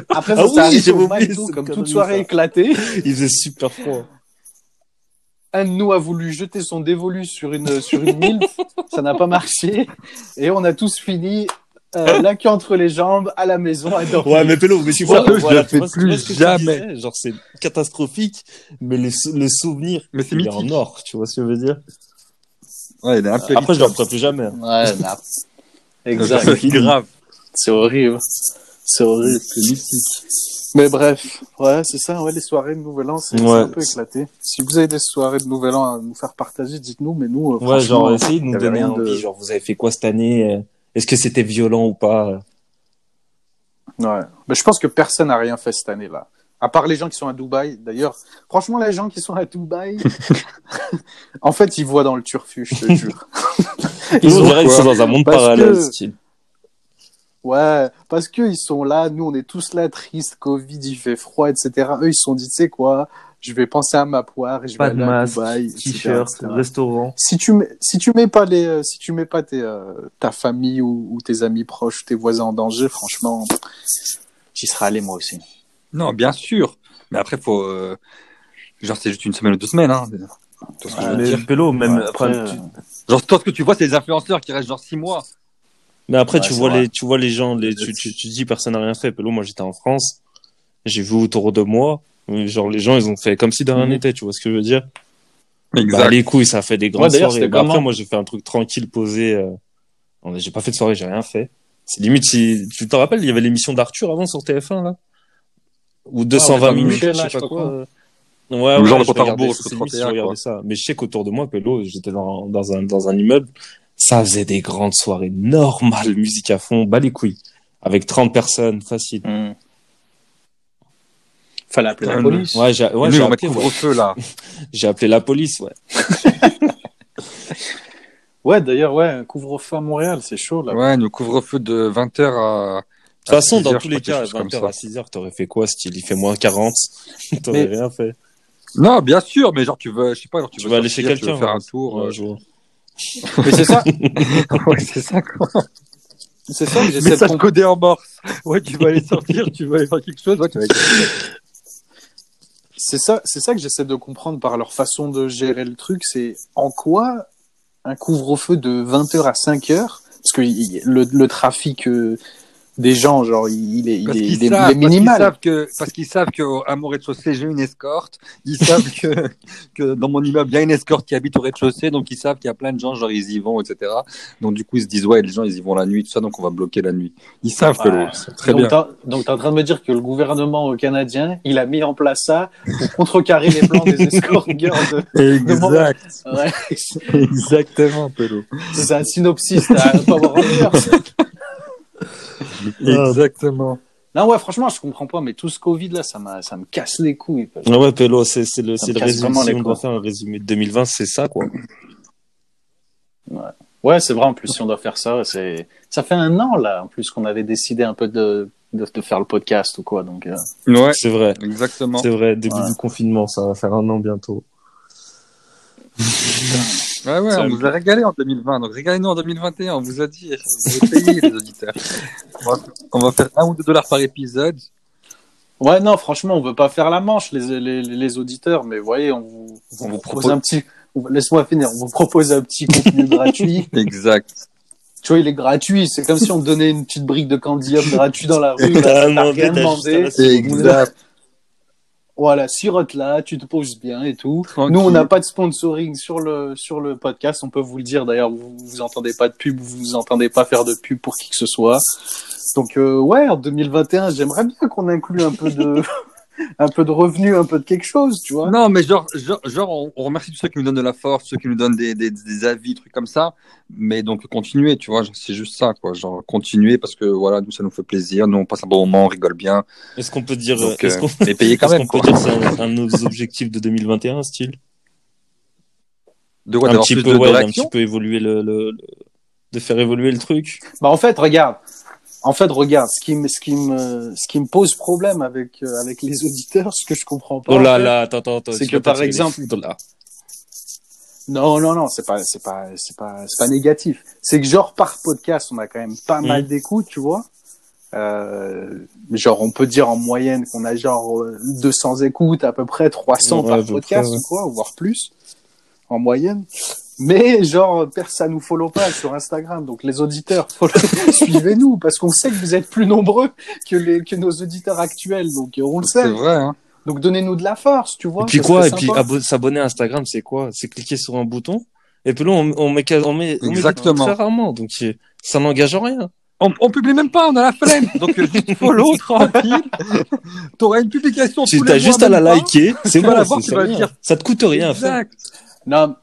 Après, ça Ah oui, oublié cette comme toute soirée ça. éclatée. Il faisait super froid. Un de nous a voulu jeter son dévolu sur une, sur une mille. ça n'a pas marché. Et on a tous fini, euh, la queue entre les jambes, à la maison, à dormir. Ouais, mais Pélo, mais tu vois, je voilà, le tu fais plus jamais. disais, genre, c'est catastrophique, mais les sou- le souvenir, Mais c'est il est mythique. en or, tu vois ce que je veux dire? Ouais, il est. Après, je le referai plus jamais. Ouais, nah. Exact. Exact. C'est grave. C'est horrible. C'est horrible. C'est mythique. Mais bref, ouais, c'est ça, ouais, les soirées de Nouvel An, c'est Ouais. un peu éclaté. Si vous avez des soirées de Nouvel An à nous faire partager, dites-nous, mais nous, euh, Ouais, franchement, genre, essayez de y nous donner rien envie, de- genre, vous avez fait quoi cette année? euh, Est-ce que c'était violent ou pas? Ouais. Mais je pense que personne n'a rien fait cette année-là. À part les gens qui sont à Dubaï. D'ailleurs, franchement, les gens qui sont à Dubaï, en fait, ils voient dans le turfu, je te jure. Ils ont on dirait qu'ils quoi sont dans un monde Parce parallèle, que- style. Ouais, parce que ils sont là, nous, on est tous là, tristes, Covid, il fait froid, etc. Eux, ils se sont dit, tu sais quoi, je vais penser à ma poire et je vais aller à Dubaï, etc. restaurant. si tu mets, si tu mets pas les, euh, si tu mets pas tes, euh, ta famille ou, ou tes amis proches, tes voisins en danger, franchement, j'y serais allé moi aussi. Non, bien sûr. Mais après, faut. euh, Genre, c'est juste une semaine ou deux semaines, hein. Tout ce que je veux dire. Pélo, même, Ouais, après, Genre, toi, ce que tu vois, c'est des influenceurs qui restent genre six mois. Mais après, Ouais, tu vois vrai. les, tu vois les gens, les, tu, tu, tu dis personne n'a rien fait. Pélo, moi, j'étais en France. J'ai vu autour de moi. Genre, les gens, ils ont fait comme si de rien Mhm. n'était, tu vois ce que je veux dire? Exact. Bah, les couilles, ça fait des grandes Ouais, soirées. Bah, après, moi, j'ai fait un truc tranquille, posé. Euh... J'ai pas fait de soirée, j'ai rien fait. C'est limite si, tu te rappelles, il y avait l'émission d'Arthur avant sur TF1, là? Ou 220 Jean minutes, Michel, je sais pas quoi. quoi. Ouais, Ou ouais, genre le je compte à regardais- rebours, c'est le limite, 31, je regardais quoi. ça. Mais je sais qu'autour de moi, Pélo, j'étais dans, dans un, dans un immeuble. Ça faisait des grandes soirées normales, musique à fond, bas les couilles. Avec 30 personnes, facile. Hmm. Fallait appeler la police. Ouais, j'ai, ouais, appelé, mettre ouais. couvre-feu, là. J'ai appelé la police, ouais. Ouais, d'ailleurs, ouais, un couvre-feu à Montréal, c'est chaud là. Ouais, nous couvre-feu de 20h à. De toute façon, dans 6 tous les cas, quelque chose comme 20h ça. à 6h, t'aurais fait quoi, style? Il fait moins 40. t'aurais Mais- rien fait. Non, bien sûr, mais genre, tu veux, je sais pas, genre, tu, Tu veux vas aller chez sortir, tu veux quelqu'un. faire un ouais. tour. Ouais, euh. Mais c'est ça, ouais, c'est ça, quoi. c'est ça que j'essaie de Message comprendre. codé en morse. Ouais, tu vas aller sortir, tu vas aller faire quelque chose, ouais, tu vas aller... C'est ça, c'est ça que j'essaie de comprendre par leur façon de gérer le truc. C'est en quoi un couvre-feu de 20h à 5h, parce que le, le trafic euh, des gens, genre, il, il est, il Parce est, qu'ils il est- il est savent, parce qu'ils minimal. savent que, parce qu'ils savent qu'à mon rez-de-chaussée, j'ai une escorte. Ils savent que, que dans mon immeuble, il y a une escorte qui habite au rez-de-chaussée. Donc, ils savent qu'il y a plein de gens, genre, ils y vont, etc. Donc, du coup, ils se disent, ouais, les gens, ils y vont la nuit, tout ça. Donc, on va bloquer la nuit. Ils savent que Ouais. l'eau, c'est très donc, bien. t'as- donc, t'es en train de me dire que le gouvernement canadien, il a mis en place ça pour contrecarrer les plans des escort girls. de- Exact. Ouais, Exactement, Pelo. c'est un synopsis, t'as pas voir ailleurs. Exactement. Non, ouais, franchement, je comprends pas, mais tout ce Covid là, ça, m'a- ça me casse les couilles. Ah ouais, Pélo, c'est, c'est le, le résumé. Si on doit faire un résumé de 2020, c'est ça, quoi. Ouais, c'est vrai, en plus, si on doit faire ça, c'est, ça fait un an, là, en plus, qu'on avait décidé un peu de, de, de faire le podcast ou quoi, donc, euh, Ouais, C'est vrai. exactement. C'est vrai, début Ouais. du confinement, ça va faire un an bientôt. Ouais, ouais, Ça on vous a régalé en 2020. Donc, régalez-nous en 2021. On vous a dit. Vous avez payé, les auditeurs. On va, on va faire un ou deux dollars par épisode. Ouais, non, franchement, on veut pas faire la manche, les, les, les auditeurs, mais vous voyez, on vous, on vous propose propose- un petit, on- laisse-moi finir, on vous propose un petit contenu gratuit. Exact. Tu vois, il est gratuit, c'est comme si on donnait une petite brique de candy up gratuit dans la rue, là, T'as t'as demandé, demandé. Exact. Voilà, sirote là, tu te poses bien et tout. Tranquille. Nous, on n'a pas de sponsoring sur le, sur le podcast, on peut vous le dire. D'ailleurs, vous, vous entendez pas de pub, vous vous entendez pas faire de pub pour qui que ce soit. Donc, euh, ouais, en 2021, j'aimerais bien qu'on inclue un peu de, un peu de revenus, un peu de quelque chose, tu vois. Non, mais genre, genre, genre on, on remercie tous ceux qui nous donnent de la force, ceux qui nous donnent des, des, des avis, trucs comme ça. Mais donc, continuez, tu vois, c'est juste ça, quoi. Genre, continuez parce que voilà, nous, ça nous fait plaisir. Nous, on passe un bon moment, on rigole bien. Est-ce qu'on peut dire, Donc, est-ce euh, qu'on, mais payez quand est-ce même, qu'on quoi. peut dire que c'est un, un de nos objectifs de 2021, style? De quoi un petit peu, de, ouais, réactions petit peu évoluer le, le, le- de faire évoluer le truc. Bah, en fait, regarde. En fait, regarde, ce qui me, ce qui me, ce qui me pose problème avec, euh, avec les auditeurs, ce que je comprends pas. Oh en là fait, là, attends, attends, attends. c'est que par exemple- là. Non, non, non, c'est pas, c'est pas, c'est pas, c'est pas négatif. C'est que genre par podcast, on a quand même pas Mhm. mal d'écoutes, tu vois. Euh, genre, on peut dire en moyenne qu'on a genre euh, 200 écoutes, à peu près 300 Ouais, par podcast près, ouais. ou quoi, voire plus, en moyenne. Mais genre, personne nous follow pas sur Instagram, donc les auditeurs, suivez-nous parce qu'on sait que vous êtes plus nombreux que les que nos auditeurs actuels, donc euh, on le C'est sait. vrai, hein. Donc donnez-nous de la force, tu vois. Et puis ça quoi? Et puis s'abonner à Instagram, c'est quoi? C'est cliquer sur un bouton. Et puis là, on, on met, on met, on met Exactement. très rarement. Donc, c'est- ça n'engage en rien. On, on publie même pas, on a la flemme. Donc, euh, juste follow, tranquille. T'auras une publication Tu as mois, juste à la liker. C'est bon, voir, c'est- c'est rien. Ça te coûte rien à faire. Exact. Non,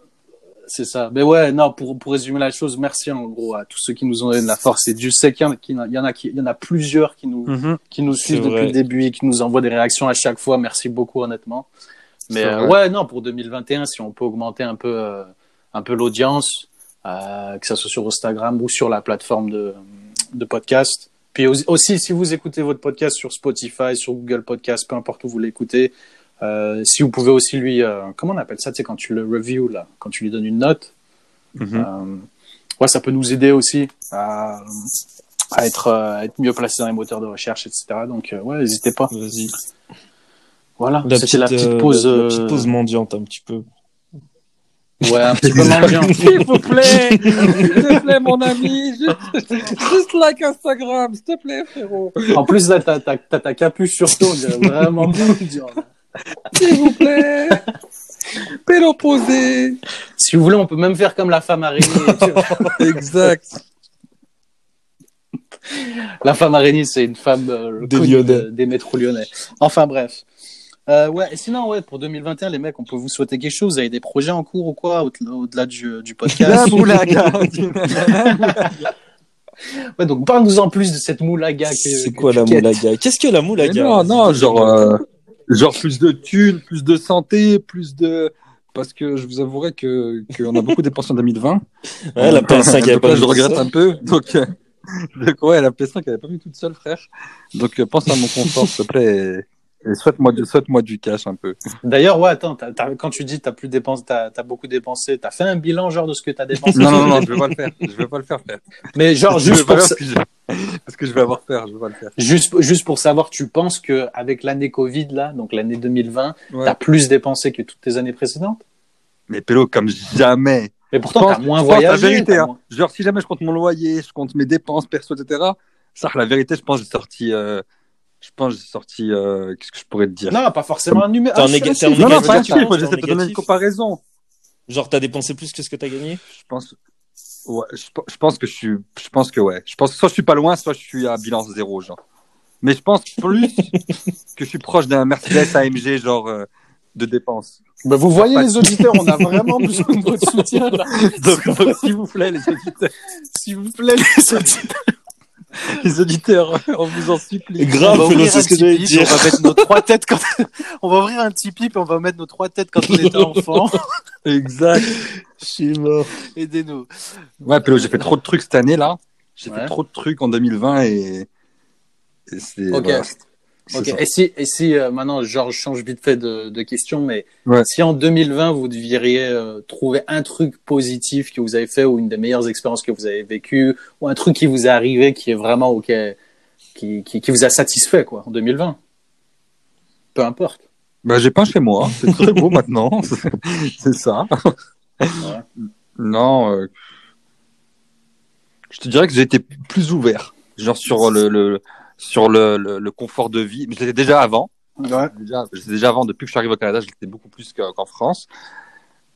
c'est ça. Mais ouais, non, pour, pour résumer la chose, merci en gros à tous ceux qui nous ont donné de la force. Et Dieu sait qu'il y en a, qu'il y en a, qui- il y en a plusieurs qui nous, Mhm. qui nous suivent depuis vrai. le début et qui nous envoient des réactions à chaque fois. Merci beaucoup, honnêtement. Mais euh, ouais, non, pour 2021, si on peut augmenter un peu, euh, un peu l'audience, euh, que ça soit sur Instagram ou sur la plateforme de, de podcast. Puis aussi, si vous écoutez votre podcast sur Spotify, sur Google Podcast, peu importe où vous l'écoutez, euh, si vous pouvez aussi lui, euh, comment on appelle ça, tu sais, quand tu le review là, quand tu lui donnes une note, Mhm. euh, ouais, ça peut nous aider aussi à, à être, à être mieux placé dans les moteurs de recherche, etc. Donc, euh, ouais, n'hésitez pas. Vas-y. Voilà, La c'était la petite pause. la- la petite pause mendiante, un petit peu. Ouais, un petit peu mendiant. S'il vous plaît, s'il te plaît, mon ami, juste, juste like Instagram, s'il te plaît, frérot. En plus, là, t'as ta capuche sur toi, vraiment mendiant. S'il vous plaît. Pélo posé. Si vous voulez, on peut même faire comme la femme araignée. Exact. La femme araignée, c'est une femme euh, Des connue Lyonnais. de- des métros lyonnais. Enfin bref. Euh, ouais, et sinon, ouais, pour 2021, les mecs, on peut vous souhaiter quelque chose? Vous avez des projets en cours ou quoi, au- au-delà du, du La podcast moulaga. Ouais, donc parle-nous en plus de cette moulaga. C'est quoi la moulaga? Qu'est-ce que la moulaga? Non, non, genre, euh, genre plus de thunes, plus de santé, plus de. Parce que je vous avouerai que qu'on a beaucoup dépensé en 2020. Ouais, la PS5 elle a Donc pas là, je regrette un peu. Donc, euh, donc ouais, la PS5 elle avait pas mis toute seule, frère. Donc euh, pense à mon confort, s'il te plaît. Et, et souhaite-moi du, souhaite-moi du cash un peu. D'ailleurs, ouais, attends, t'as- t'as- quand tu dis t'as plus dépensé, t'as as beaucoup dépensé, t'as fait un bilan genre de ce que t'as dépensé. Non, non, non, je vais pas le faire. Je vais pas le faire, frère. Mais genre juste pas pour, faire parce que, je... vais avoir peur. Je vais pas le faire. juste, juste pour savoir, tu penses que avec l'année Covid là, donc l'année 2020, Ouais. t'as plus dépensé que toutes tes années précédentes Mais Pélo, comme jamais. Mais pourtant, pense- moins voyagé. la vérité, hein. moins- Genre, si jamais je compte mon loyer, je compte mes dépenses perso, etc. Ça, la vérité, je pense que j'ai sorti. euh, Je pense que j'ai sorti. euh, Qu'est-ce que je pourrais te dire Non, pas forcément un numéro. Ah, néga- Non, non, pas un tu chiffre. J'essaie de te donner une comparaison. Genre, t'as dépensé plus que ce que t'as gagné Je pense. Ouais, je, pe- je pense que je suis. Je pense que ouais. Je pense que soit je suis pas loin, soit je suis à bilan zéro, genre. Mais je pense plus que je suis proche d'un Mercedes AMG, genre euh, de dépenses. Bah, vous voyez les auditeurs, on a vraiment besoin de votre soutien là. Donc, donc, s'il vous plaît, les auditeurs, S'il vous plaît, les auditeurs. les auditeurs, on vous en supplie. Grave, on va c'est ce que j'allais Tipeee, dire. On va mettre nos trois têtes quand on va ouvrir un Tipeee puis on va mettre nos trois têtes quand on était enfant. Exact. Je suis mort. Aidez-nous. Ouais, Pélo, j'ai fait trop de trucs cette année là. J'ai Ouais. fait trop de trucs en 2020 et, et c'est. Ok. voilà, c'est- c'est Ok. ça. Et si, et si euh, maintenant, je change vite fait de, de question, mais Ouais. si en 2020 vous devriez euh, trouver un truc positif que vous avez fait ou une des meilleures expériences que vous avez vécues ou un truc qui vous est arrivé qui est vraiment ok, qui, qui, qui vous a satisfait quoi en 2020, peu importe. Bah, j'ai peint chez moi. C'est très beau maintenant. c'est ça. Non. euh, Je te dirais que j'ai été plus ouvert. Genre sur le, le, sur le, le, le confort de vie. Mais j'étais déjà avant. Ouais. Déjà, j'étais déjà avant. Depuis que je suis arrivé au Canada, j'étais beaucoup plus qu'en France.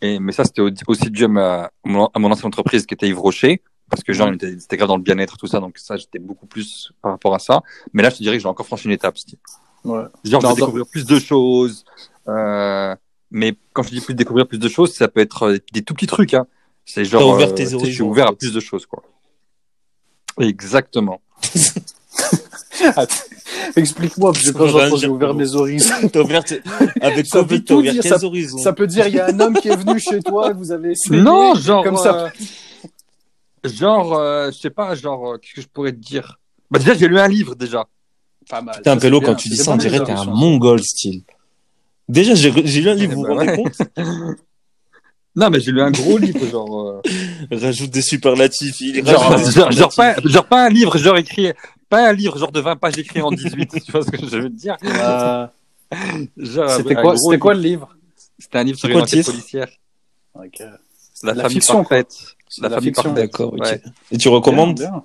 Et, mais ça, c'était au- aussi dû à, ma, à mon à mon ancienne entreprise qui était Yves Rocher. Parce que genre, était- c'était grave dans le bien-être, tout ça. Donc ça, j'étais beaucoup plus par rapport à ça. Mais là, je te dirais que j'ai encore franchi une étape. Ouais. Genre, de découvrir plus de choses. Euh, mais quand je dis plus découvrir plus de choses, ça peut être euh, des tout petits trucs. Hein. C'est genre. T'as ouvert tes tu sais, Je suis ouvert en à plus de choses, quoi. Exactement. Explique-moi, parce que j'ai ouvert mes horizons. T'as ouvert, avec Covid, t'as ouvert dire, tes horizons. Ça peut dire il y a un homme qui est venu chez toi et vous avez essayé. Non, genre. comme ça. euh, genre, euh, je sais pas, genre, euh, qu'est-ce que je pourrais te dire? Bah, déjà, j'ai lu un livre, déjà. Pas mal. Putain, Pélo, quand tu dis ça, on dirait que t'es un mongol style. Déjà, j'ai lu un livre, Eh vous vous ben rendez ouais. compte? Non, mais j'ai lu un gros livre, genre. euh, Rajoute des superlatifs. Il Genre, genre, genre, pas, superlatifs. genre pas un livre, genre écrit. Pas un livre, genre de 20 pages écrit en 18. tu vois ce que je veux te dire Euh, C'était quoi, gros le livre? C'était un livre sur une enquête policière. Ok. La, La famille fiction, parfaite. La la famille fiction. parfaite. D'accord. Ouais. Et tu recommandes? Bien, bien.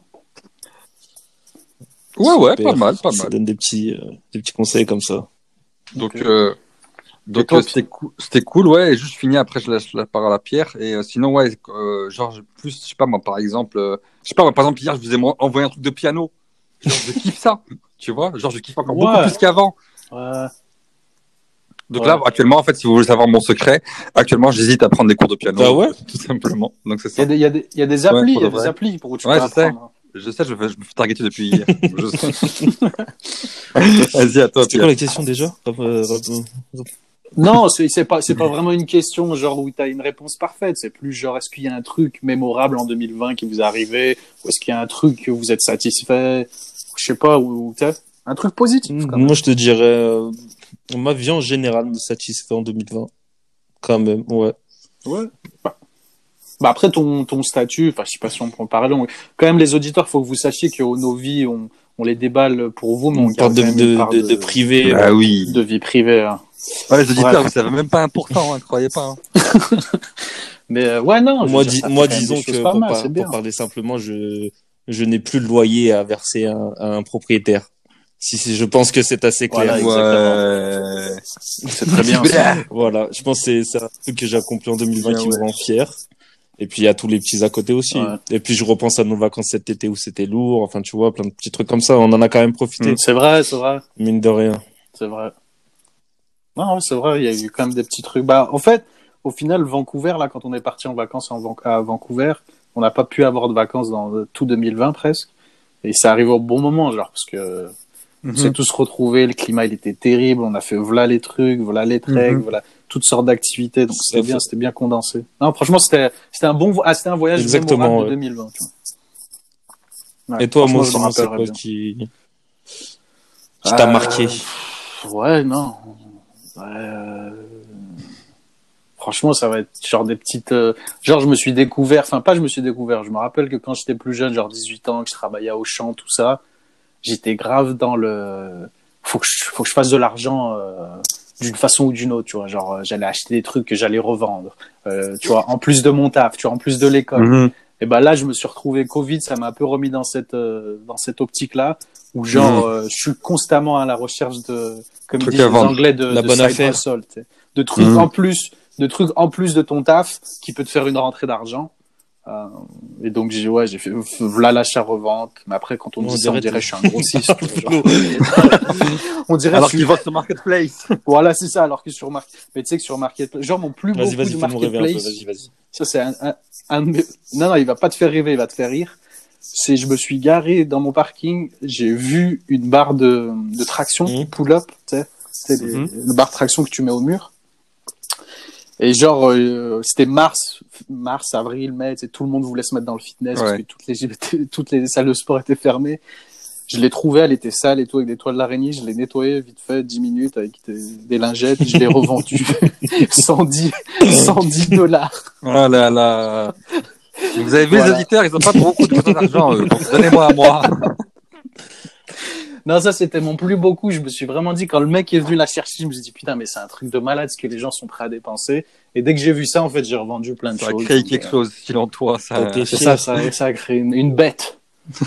Ouais, ouais, Super. pas mal, pas Ça mal. donne des petits, euh, des petits conseils comme ça. Donc, euh, donc euh, c'était cool, ouais. Et juste fini après, je laisse la parole à Pierre. Et euh, sinon, ouais, euh, genre plus, je sais pas moi, par exemple, euh, je sais pas moi, par exemple hier, je vous ai envoyé un truc de piano. Genre, je kiffe ça, tu vois. Genre, je kiffe encore Ouais. beaucoup plus qu'avant. Ouais. Donc Ouais. là, actuellement, en fait, si vous voulez savoir mon secret, actuellement, j'hésite à prendre des cours de piano. Ah ouais? Tout simplement. Donc c'est Il y ça. a des, il y a des, il y a des applis, pour il y a de des applis pour où tu Ouais, peux je sais. apprendre. Je sais, je, fais- je me fais targeter depuis hier. Vas-y, à toi, C'était quoi la question déjà? Euh, Non, c'est pas pas vraiment une question genre où tu as une réponse parfaite, c'est plus genre est-ce qu'il y a un truc mémorable en 2020 qui vous est arrivé? Ou est-ce qu'il y a un truc que vous êtes satisfait, je sais pas t'es un truc positif quand même. Moi, je te dirais, euh, ma vie en général me satisfait en 2020. Quand même, ouais. Ouais. Bah, bah après ton ton statut, enfin je sais pas si on peut en parler, on- quand même les auditeurs, faut que vous sachiez que nos vies on on les déballe pour vous mais on, On parle garde de, de, part de, de privé. Ah oui. de vie privée. hein. Ouais, les auditeurs, Ouais. vous savez même pas 1%, hein, croyez pas. hein. Mais euh, ouais non, moi, dis- disons que pas pour, mal, par- pour parler simplement, je, je n'ai plus le loyer à verser à, un- à un propriétaire. Si, si, je pense que c'est assez clair. Voilà, Ouais. C'est très bien. ça. Voilà, je pense que c'est c'est un truc que j'ai accompli en 2020 Bien, qui me rend fier. Et puis il y a tous les petits à côté aussi. Ouais. Et puis je repense à nos vacances cet été où c'était lourd. Enfin, tu vois, plein de petits trucs comme ça. On en a quand même profité, Mm, C'est vrai, c'est vrai, mine de rien. c'est vrai. Non, ouais, c'est vrai, il y a eu quand même des petits trucs. Bah, en fait, au final, Vancouver, là, quand on est parti en vacances en Van- à Vancouver, on n'a pas pu avoir de vacances dans tout 2020 presque. Et ça arrive au bon moment, genre, parce que on s'est tous retrouvés, le climat, il était terrible, on a fait voilà les trucs, voilà les treks, Mhm. voilà toutes sortes d'activités, donc c'était bien, c'était bien condensé. Non, franchement, c'était, c'était un bon, ah, c'était un voyage Exactement, ouais. de 2020, tu vois. Ouais, Et toi, moi, c'est quoi qui, qui t'a Euh, marqué? Ouais, non. Ouais, euh, Franchement, ça va être genre des petites. euh, Genre, je me suis découvert. Enfin, pas je me suis découvert. Je me rappelle que quand j'étais plus jeune, genre 18 ans, que je travaillais au champ, tout ça, j'étais grave dans le. Faut que je, faut que je fasse de l'argent euh, d'une façon ou d'une autre, tu vois. Genre, euh, j'allais acheter des trucs que j'allais revendre. Euh, tu vois, en plus de mon taf, tu vois, en plus de l'école. Mhm. Et ben là, je me suis retrouvé Covid, ça m'a un peu remis dans cette dans cette optique-là où genre Mhm. je suis constamment à la recherche de comme disent les. Anglais de, La de bonne affaire. de trucs Mhm. en plus, de trucs en plus de ton taf qui peut te faire une rentrée d'argent. Euh, et donc j'ai ouais, j'ai fait voilà l'achat revente, mais après quand on, On dit ça, on dirait que- je suis un grossiste. on dirait Alors je suis- qu'ils vendent sur Marketplace. voilà, c'est ça alors que sur Market mais tu sais que sur Marketplace, genre mon plus beau Vas-y, coup vas-y, de. Marketplace, Vas-y, vas-y. ça, c'est un, un, un de mes- Non, non, il va pas te faire rêver, il va te faire rire. C'est, je me suis garé dans mon parking, j'ai vu une barre de, de traction, Mhm. pull-up, tu sais, c'est une barre de traction que tu mets au mur. Et genre, euh, c'était mars, mars, avril, mai, tout le monde voulait se mettre dans le fitness parce Ouais. que toutes les, toutes les salles de sport étaient fermées. Je l'ai trouvée, elle était sale et tout, avec des toiles d'araignée. Je l'ai nettoyée vite fait, 10 minutes avec des, des lingettes. Je l'ai revendue 110, 110 dollars. Oh là là. Vous avez vu Voilà. les auditeurs, ils ont pas beaucoup de d'argent, eux. Donnez-moi à moi. Non, ça, c'était mon plus beau coup. Je me suis vraiment dit, quand le mec est venu la chercher, je me suis dit, putain, mais c'est un truc de malade ce que les gens sont prêts à dépenser. Et dès que j'ai vu ça, en fait, j'ai revendu plein de Ça a choses. créé quelque euh, chose, selon toi. Ça... Ça, ça, ça a créé une, une bête.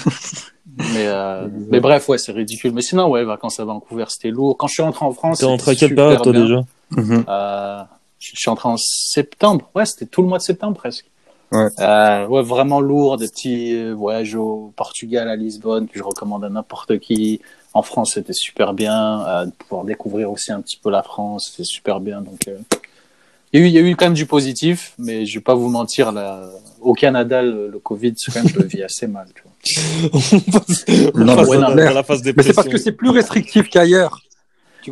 mais, euh, mais bref, ouais, c'est ridicule. Mais sinon, ouais, vacances à Vancouver, c'était lourd. Quand je suis rentré en France, T'es rentré à quelle période, toi, bien. déjà? Mhm. Euh, je je suis entré en septembre. Ouais, c'était tout le mois de septembre presque. Ouais. Euh, ouais, vraiment lourd, des petits euh, voyages au Portugal, à Lisbonne, que je recommande à n'importe qui. En France, c'était super bien. Euh, de pouvoir découvrir aussi un petit peu la France, c'était super bien. Donc, euh, il y, a eu, il y a eu quand même du positif, mais je vais pas vous mentir, là, au Canada, le, le Covid, c'est quand même, je le vis assez mal. Tu vois. On Non, passe mais c'est clair. dans la phase Mais c'est dépression. parce que c'est plus restrictif qu'ailleurs.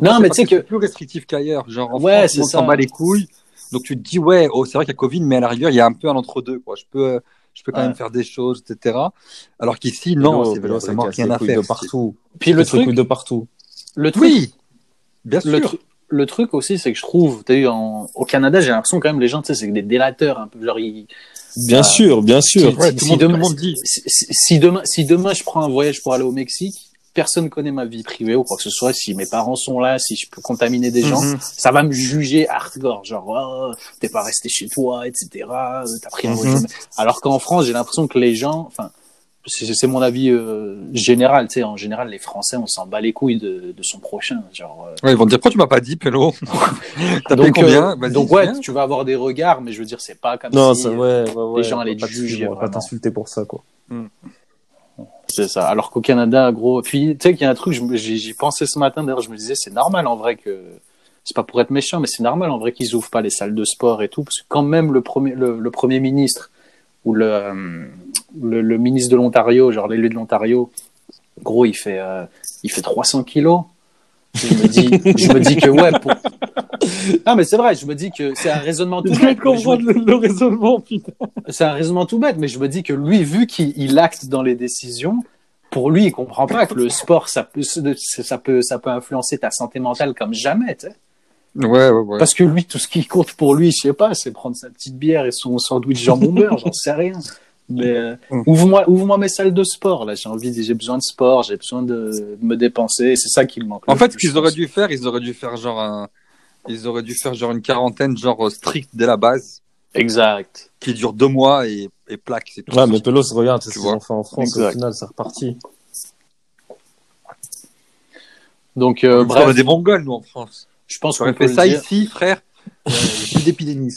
Non, c'est mais tu sais que c'est plus restrictif qu'ailleurs. Genre, en Ouais, France, monde s'en bat les couilles. Donc tu te dis, ouais, oh, c'est vrai qu'il y a Covid, mais à la rigueur, il y a un peu un entre-deux, quoi. Je peux, je peux quand Ouais. même faire des choses, etc. Alors qu'ici, non, c'est vraiment rien à faire. de partout. Puis le truc, de partout. le truc, Oui, bien le, sûr. tru- le truc aussi, c'est que je trouve, t'as eu en, au Canada, j'ai l'impression quand même les gens, tu sais, c'est des délateurs un peu, genre ils, Bien Ah. sûr, bien sûr. Si- Ouais, si tout, le monde, demain- tout si demain, si demain je prends un voyage pour aller au Mexique, personne connaît ma vie privée ou quoi que ce soit. Si mes parents sont là, si je peux contaminer des gens, Mhm. ça va me juger hardcore, genre oh, t'es pas resté chez toi, etc. euh, T'as pris un voyage. Alors qu'en France, j'ai l'impression que les gens, enfin, c'est mon avis euh, général, tu sais, en général, les Français, on s'en bat les couilles de, de son prochain, genre. euh, Ouais, ils vont te dire, pourquoi tu m'as pas dit, Pélo? T'as payé donc, combien? euh, donc ouais, tu vas avoir des regards, mais je veux dire, c'est pas comme Non, si ça, ouais, ouais, ouais. gens allaient te pas juger, te- On va pas t'insulter pour ça, quoi. C'est ça. Alors qu'au Canada, gros, puis tu sais qu'il y a un truc, j'y pensais ce matin. D'ailleurs, je me disais, c'est normal en vrai que c'est pas pour être méchant, mais c'est normal en vrai qu'ils ouvrent pas les salles de sport et tout, parce que quand même le premier, le, premier ministre ou le, euh, le, le ministre de l'Ontario, genre l'élu de l'Ontario, gros, il fait, euh, il fait 300 kilos. Je me dis, je me dis que ouais. Pour... Non, mais c'est vrai. Je me dis que c'est un raisonnement tout bête. me- le, le raisonnement, putain. c'est un raisonnement tout bête, mais je me dis que lui, vu qu'il il acte dans les décisions, pour lui, il comprend pas que le sport, ça peut, ça peut, ça peut influencer ta santé mentale comme jamais, tu sais. Ouais, ouais, ouais. Parce que lui, tout ce qui compte pour lui, je sais pas, c'est prendre sa petite bière et son sandwich jambon beurre, j'en sais rien. Mais euh, Mm. ouvre-moi, ouvre-moi mes salles de sport. Là, j'ai envie, de- j'ai besoin de sport, j'ai besoin de me dépenser. C'est ça qui me manque. En fait, ce qu'ils auraient dû faire, ils auraient dû faire genre un, ils auraient dû faire genre une quarantaine genre euh, stricte dès la base, Exact. qui dure deux mois et, et plaque, c'est tout. Ouais, mais Pelos, regarde, c'est ce Tu qu'ils vois. ont fait en France. Exact. Au final, c'est reparti. Donc, euh, on bref, a des Mongols nous en France. je pense qu'on fait ça dire. ici, frère. Il y a plus d'épidémie.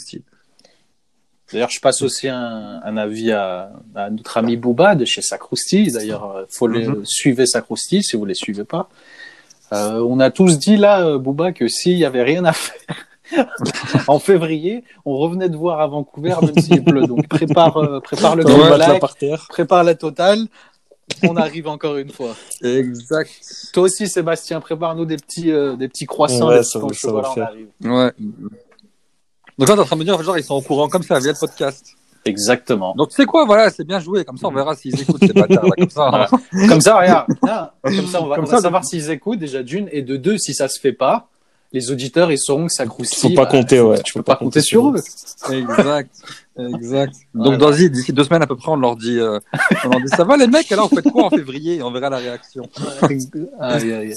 D'ailleurs, je passe aussi un, un avis à, à notre ami Booba de chez Sacrousti. D'ailleurs, euh, faut le suivre Sacrousti si vous les suivez pas. Euh, on a tous dit là, euh, Booba, que s'il y avait rien à faire en février, on revenait de voir à Vancouver, même s'il pleut. Donc prépare, euh, prépare le par terre. prépare la totale. On arrive encore une fois. Exact. Toi aussi, Sébastien, prépare-nous des petits, euh, des petits croissants, Ouais, ça va- va on arrive. Ouais. Donc là, t'es en train de me dire, genre, ils sont au courant comme ça via le podcast. Exactement. Donc tu sais quoi, voilà, c'est bien joué. Comme ça, on verra s'ils écoutent ces bâtards là, comme ça. Voilà. Comme ça, regarde. Ah, Comme ça, on va, Comme on va ça, savoir s'ils écoutent déjà d'une et de deux, si ça se fait pas, les auditeurs ils sauront que ça croustille. Faut pas bah, compter, ouais. Tu peux pas compter sur eux. Exact, exact. Donc vas-y, d'ici deux semaines à peu près, on leur dit, euh, on leur dit, ça va les mecs, alors vous faites quoi en février? On verra la réaction. Aïe, aïe, aïe.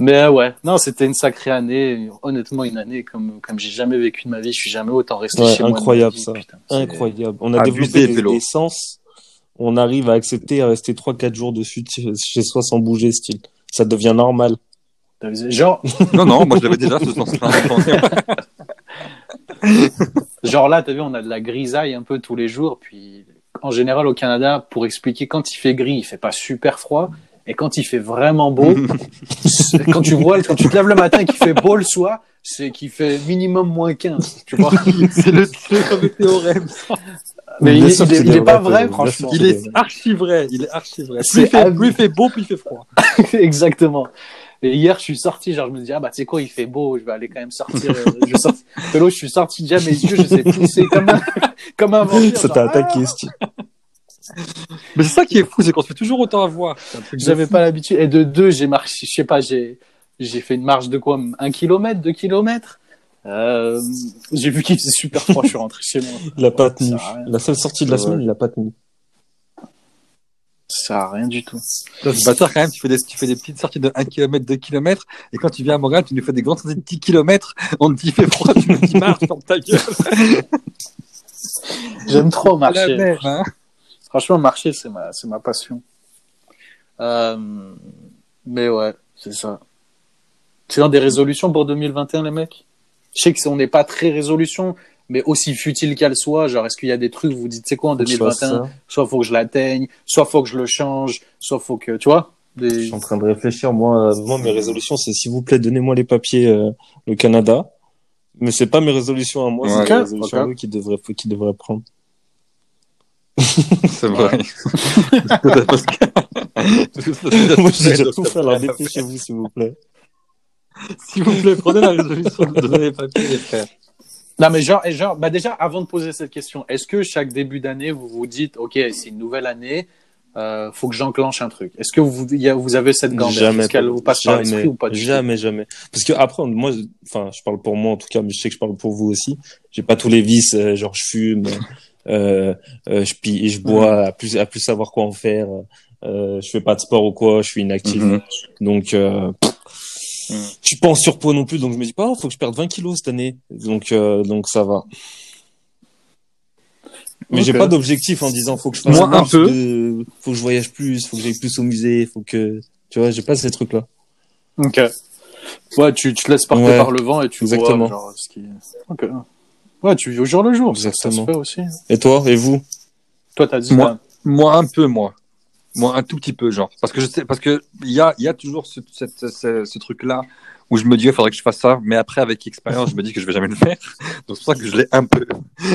Mais euh, ouais, non, c'était une sacrée année. Honnêtement, une année comme comme j'ai jamais vécu de ma vie. Je suis jamais autant resté Ouais, chez moi. de ma incroyable, ça. putain. Incroyable. On a Abusé, développé des, des sens. On arrive à accepter à rester 3-4 jours de suite chez soi sans bouger, style. Ça devient normal. Genre, Non, non, moi je l'avais déjà ce sens-là. genre là, t'as vu, on a de la grisaille un peu tous les jours. Puis en général au Canada, pour expliquer, quand il fait gris, il fait pas super froid. Et quand il fait vraiment beau, quand tu vois, quand tu te lèves le matin et qu'il fait beau le soir, c'est qu'il fait minimum moins 15, tu vois. c'est le, théorème. Mais il, est- il pas vrai, franchement. Il est archi vrai, il est archi vrai. Plus il, fait, abusé. plus il fait beau, plus il fait froid. Exactement. Et hier, je suis sorti, genre, je me dis, ah bah, tu sais quoi, il fait beau, je vais aller quand même sortir. euh, je. Pélo, je suis sorti, déjà, mes yeux, je sais pousser comme un, comme un vampire. Ça t'a ah, attaqué, style. Mais c'est ça qui est fou, c'est qu'on se fait toujours autant avoir. J'avais pas l'habitude. Et de deux, j'ai marché, je sais pas, j'ai, j'ai fait une marche de quoi, un kilomètre, deux kilomètres. Euh, j'ai vu qu'il faisait super froid, je suis rentré chez moi. Il a pas Ça tenu. La seule sortie de la Ouais. semaine, il a pas tenu. Ça à rien du tout. C'est bâtard quand même, tu fais, des, tu fais des petites sorties de 1 km, 2 km, et quand tu viens à Montréal, tu nous fais des grandes sorties de 10 km, on te dit il fait froid, tu dis marche, ferme ta gueule. J'aime trop La marcher. mer, hein. Franchement, marcher, c'est ma, c'est ma passion. Euh, mais ouais, c'est ça. C'est dans des résolutions pour 2021, les mecs? Je sais qu'on n'est pas très résolution, mais aussi futile qu'elle soit, genre, est-ce qu'il y a des trucs, vous vous dites, c'est quoi en Faut que je fasse 2021 ça. Soit faut que je l'atteigne, soit faut que je le change, soit faut que, tu vois Je suis en train de réfléchir. Moi, euh, moi mes résolutions, c'est s'il vous plaît, donnez-moi les papiers euh, le Canada. Mais c'est pas mes résolutions à moi, Ouais, c'est les résolutions à qui devraient, qui devraient prendre. C'est vrai. Moi, j'ai tout fait. Alors, dépêchez-vous, s'il vous plaît. S'il vous plaît, prenez la résolution de donner les papiers, les frères. Non, mais genre, et genre, bah déjà, avant de poser cette question, est-ce que chaque début d'année, vous vous dites, OK, c'est une nouvelle année, euh, faut que j'enclenche un truc Est-ce que vous, il y a- vous avez cette Jamais. Est-ce qu'elle vous passe par jamais, l'esprit ou pas du Jamais, jamais. Parce que après, moi, je- enfin, je parle pour moi en tout cas, mais je sais que je parle pour vous aussi. J'ai pas tous les vices, euh, genre je fume, euh, euh, je pille, je bois, à plus à plus savoir quoi en faire. Euh, je fais pas de sport ou quoi, je suis inactif. Mhm. Donc, euh, Mhm. je suis pas en surpoids non plus, donc je me dis pas, oh, faut que je perde 20 kilos cette année. Donc, euh, donc ça va. Mais j'ai Ok. pas d'objectif en disant faut que je fasse Moi, un peu. de- faut que je voyage plus, faut que j'aille plus au musée, faut que, tu vois, j'ai pas ces trucs là. Ok. Ouais, tu, tu te laisses porter Ouais, par le vent et tu exactement. vois genre, ce qui... Ok. Ouais, tu vis au jour le jour, ça, ça se Exactement. fait aussi. Et toi, et vous? Toi, t'as dit... Moi. Moi, un peu, moi. Moi, un tout petit peu, genre. Parce que je sais, parce que il y a, il y a toujours ce, ce truc-là où je me dis, il faudrait que je fasse ça. Mais après, avec expérience, je me dis que je vais jamais le faire. Donc, c'est pour ça que je l'ai un peu.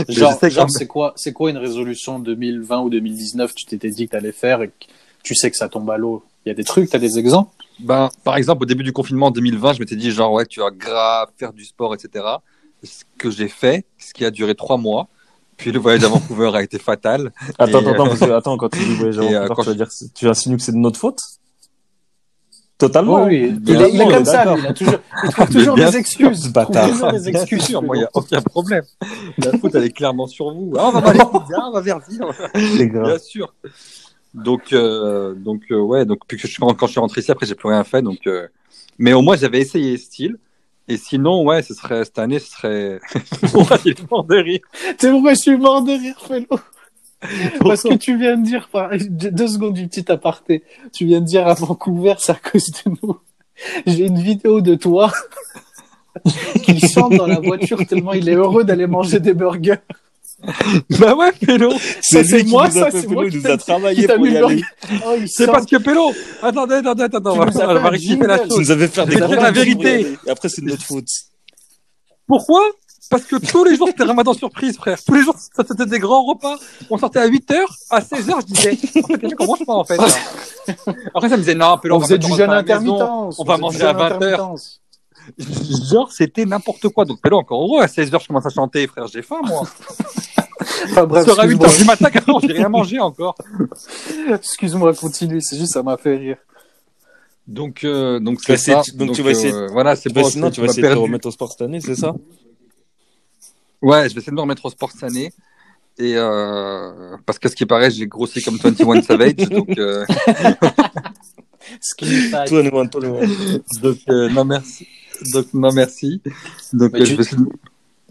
Genre, je que c'est quoi, c'est quoi une résolution 2020 ou 2019 Tu t'étais dit que t'allais faire et que tu sais que ça tombe à l'eau. Il y a des trucs, t'as des exemples? Ben, par exemple, au début du confinement en 2020, je m'étais dit, genre, ouais, tu vas grave faire du sport, etc. Ce que j'ai fait, ce qui a duré trois mois. Puis le voyage à Vancouver a été fatal. Attends, Et, attends, euh, parce que, attends, quand tu dis voyage à euh, Vancouver, tu vas dire, que tu insinues que c'est de notre faute? Totalement. Oui, oui. Il, est, il est sûr, comme ça, lui. Il, a toujours, il trouve toujours des excuses. Il trouve bâtard. toujours des excuses. sûr, moi, il n'y a aucun problème. La faute, elle est clairement sur vous. Ah, on va aller ah, on va vers Ville. C'est grave. Bien sûr. Donc, euh, donc euh, ouais, donc puis que je, quand je suis rentré ici, après, j'ai plus rien fait. Donc, euh, mais au moins, j'avais essayé style. Et sinon, ouais, ce serait cette année, ce serait. Pourquoi il est mort de rire C'est pourquoi je suis mort de rire, Fellow. Parce que tu viens de dire, deux secondes du petit aparté, tu viens de dire à Vancouver, c'est à cause de nous. J'ai une vidéo de toi qui chante dans la voiture tellement il est heureux d'aller manger des burgers. Bah ouais, Pélo. Ça, c'est moi, ça, c'est Pélo, moi il qui nous a travaillé pour y le- aller. Oh, C'est parce que Pélo. Attendez, attendez, attendez. On va, rectifier la jingle. Tu chose. nous avais fait des la vérité. Et après, c'est de notre faute. Pourquoi? Parce que tous les jours, c'était ramadan surprise, frère. Tous les jours, ça, c'était des grands repas. On sortait à 8h, à 16h, je disais, en fait, on mange pas, en fait. là. Après, ça me disait, non, Pélo, On va faisait mettre du jeûne intermittent. on va manger à 20 heures. Genre, c'était n'importe quoi. Donc, Pélo, encore heureux, à 16h, je commence à chanter, frère, j'ai faim, moi. Enfin bref, Sur à 8h excuse-moi. du matin, carrément, j'ai rien mangé encore. Excuse-moi, continue. C'est juste, ça m'a fait rire. Donc, euh, donc Tu c'est vas essayer- ça. donc tu vas essayer- euh, voilà, c'est bon. sinon, tu vas essayer de te remettre au sport cette année, c'est ça? Ouais, je vais essayer de me remettre au sport cette année. Et euh, parce que ce qui paraît, j'ai grossi comme 21 Savage, donc, euh, donc euh, non merci. Donc non merci. Donc euh, tu- je vais essayer de-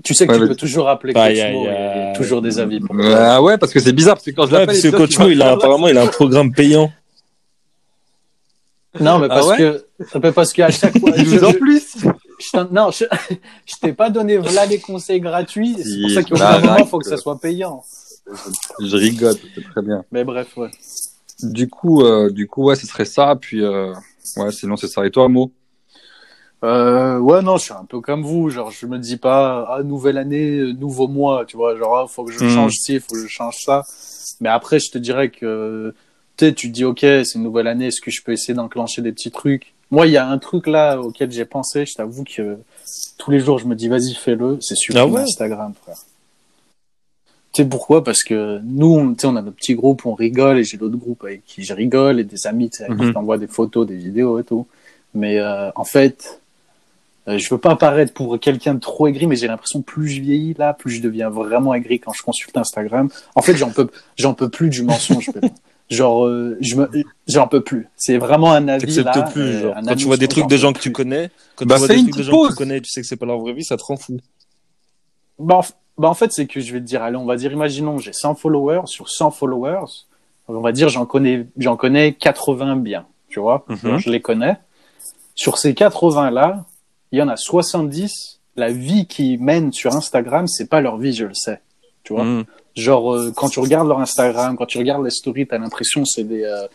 Tu sais que Ouais, tu mais- peux toujours rappeler Aïe, Coach Mo, a toujours des avis pour toi. Ah ouais, parce que c'est bizarre parce que quand je Ouais, l'appelle, parce que Coach Mo, il a apparemment, il a un programme payant. Non, mais Ah parce ouais que, parce qu'à chaque fois, il je, en plus. Non, je, je t'ai pas donné voilà les conseils gratuits. C'est pour ça qu'au bout d'un moment, arrête. faut que ça soit payant. Je rigole, c'est très bien. Mais bref, ouais. Du coup, euh, du coup, ouais, ce serait ça. Puis euh, ouais, sinon c'est ça. Et toi, Mo Euh, ouais, non, je suis un peu comme vous. Genre, je me dis pas, ah, nouvelle année, nouveau mois, tu vois. Genre, ah, faut que je Hmm. change ci, faut que je change ça. Mais après, je te dirais que, tu tu te dis, ok, c'est une nouvelle année, est-ce que je peux essayer d'enclencher des petits trucs? Moi, il y a un truc là auquel j'ai pensé, je t'avoue que tous les jours, je me dis, vas-y, fais-le. C'est supprimer Ah ouais Instagram, frère. Tu sais pourquoi? Parce que nous, on, tu sais, on a notre petit groupe, on rigole, et j'ai d'autres groupes avec qui je rigole, et des amis, tu sais, avec qui Mhm. je t'envoie des photos, des vidéos et tout. Mais euh, en fait, euh, je veux pas paraître pour quelqu'un de trop aigri, mais j'ai l'impression plus je vieillis là, plus je deviens vraiment aigri quand je consulte Instagram. En fait, j'en peux, j'en peux plus du mensonge. Genre, euh, je me, j'en peux plus. C'est vraiment un avis là. T'acceptes plus, euh, genre. un Quand avis tu vois des trucs de gens que tu connais, quand Bah, tu vois des trucs de gens que tu connais, tu sais que c'est pas leur vraie vie, ça te rend fou. Bah, en, bah, en fait, c'est que je vais te dire, allez, on va dire, imaginons, j'ai 100 followers. Sur 100 followers, on va dire, j'en connais, j'en connais 80 bien. Tu vois, Mhm. Je les connais. Sur ces 80 là, il y en a 70. La vie qu'ils mènent sur Instagram, c'est pas leur vie, je le sais. Tu vois. Mhm. Genre, euh, quand tu regardes leur Instagram, quand tu regardes les stories, t'as l'impression que c'est des euh,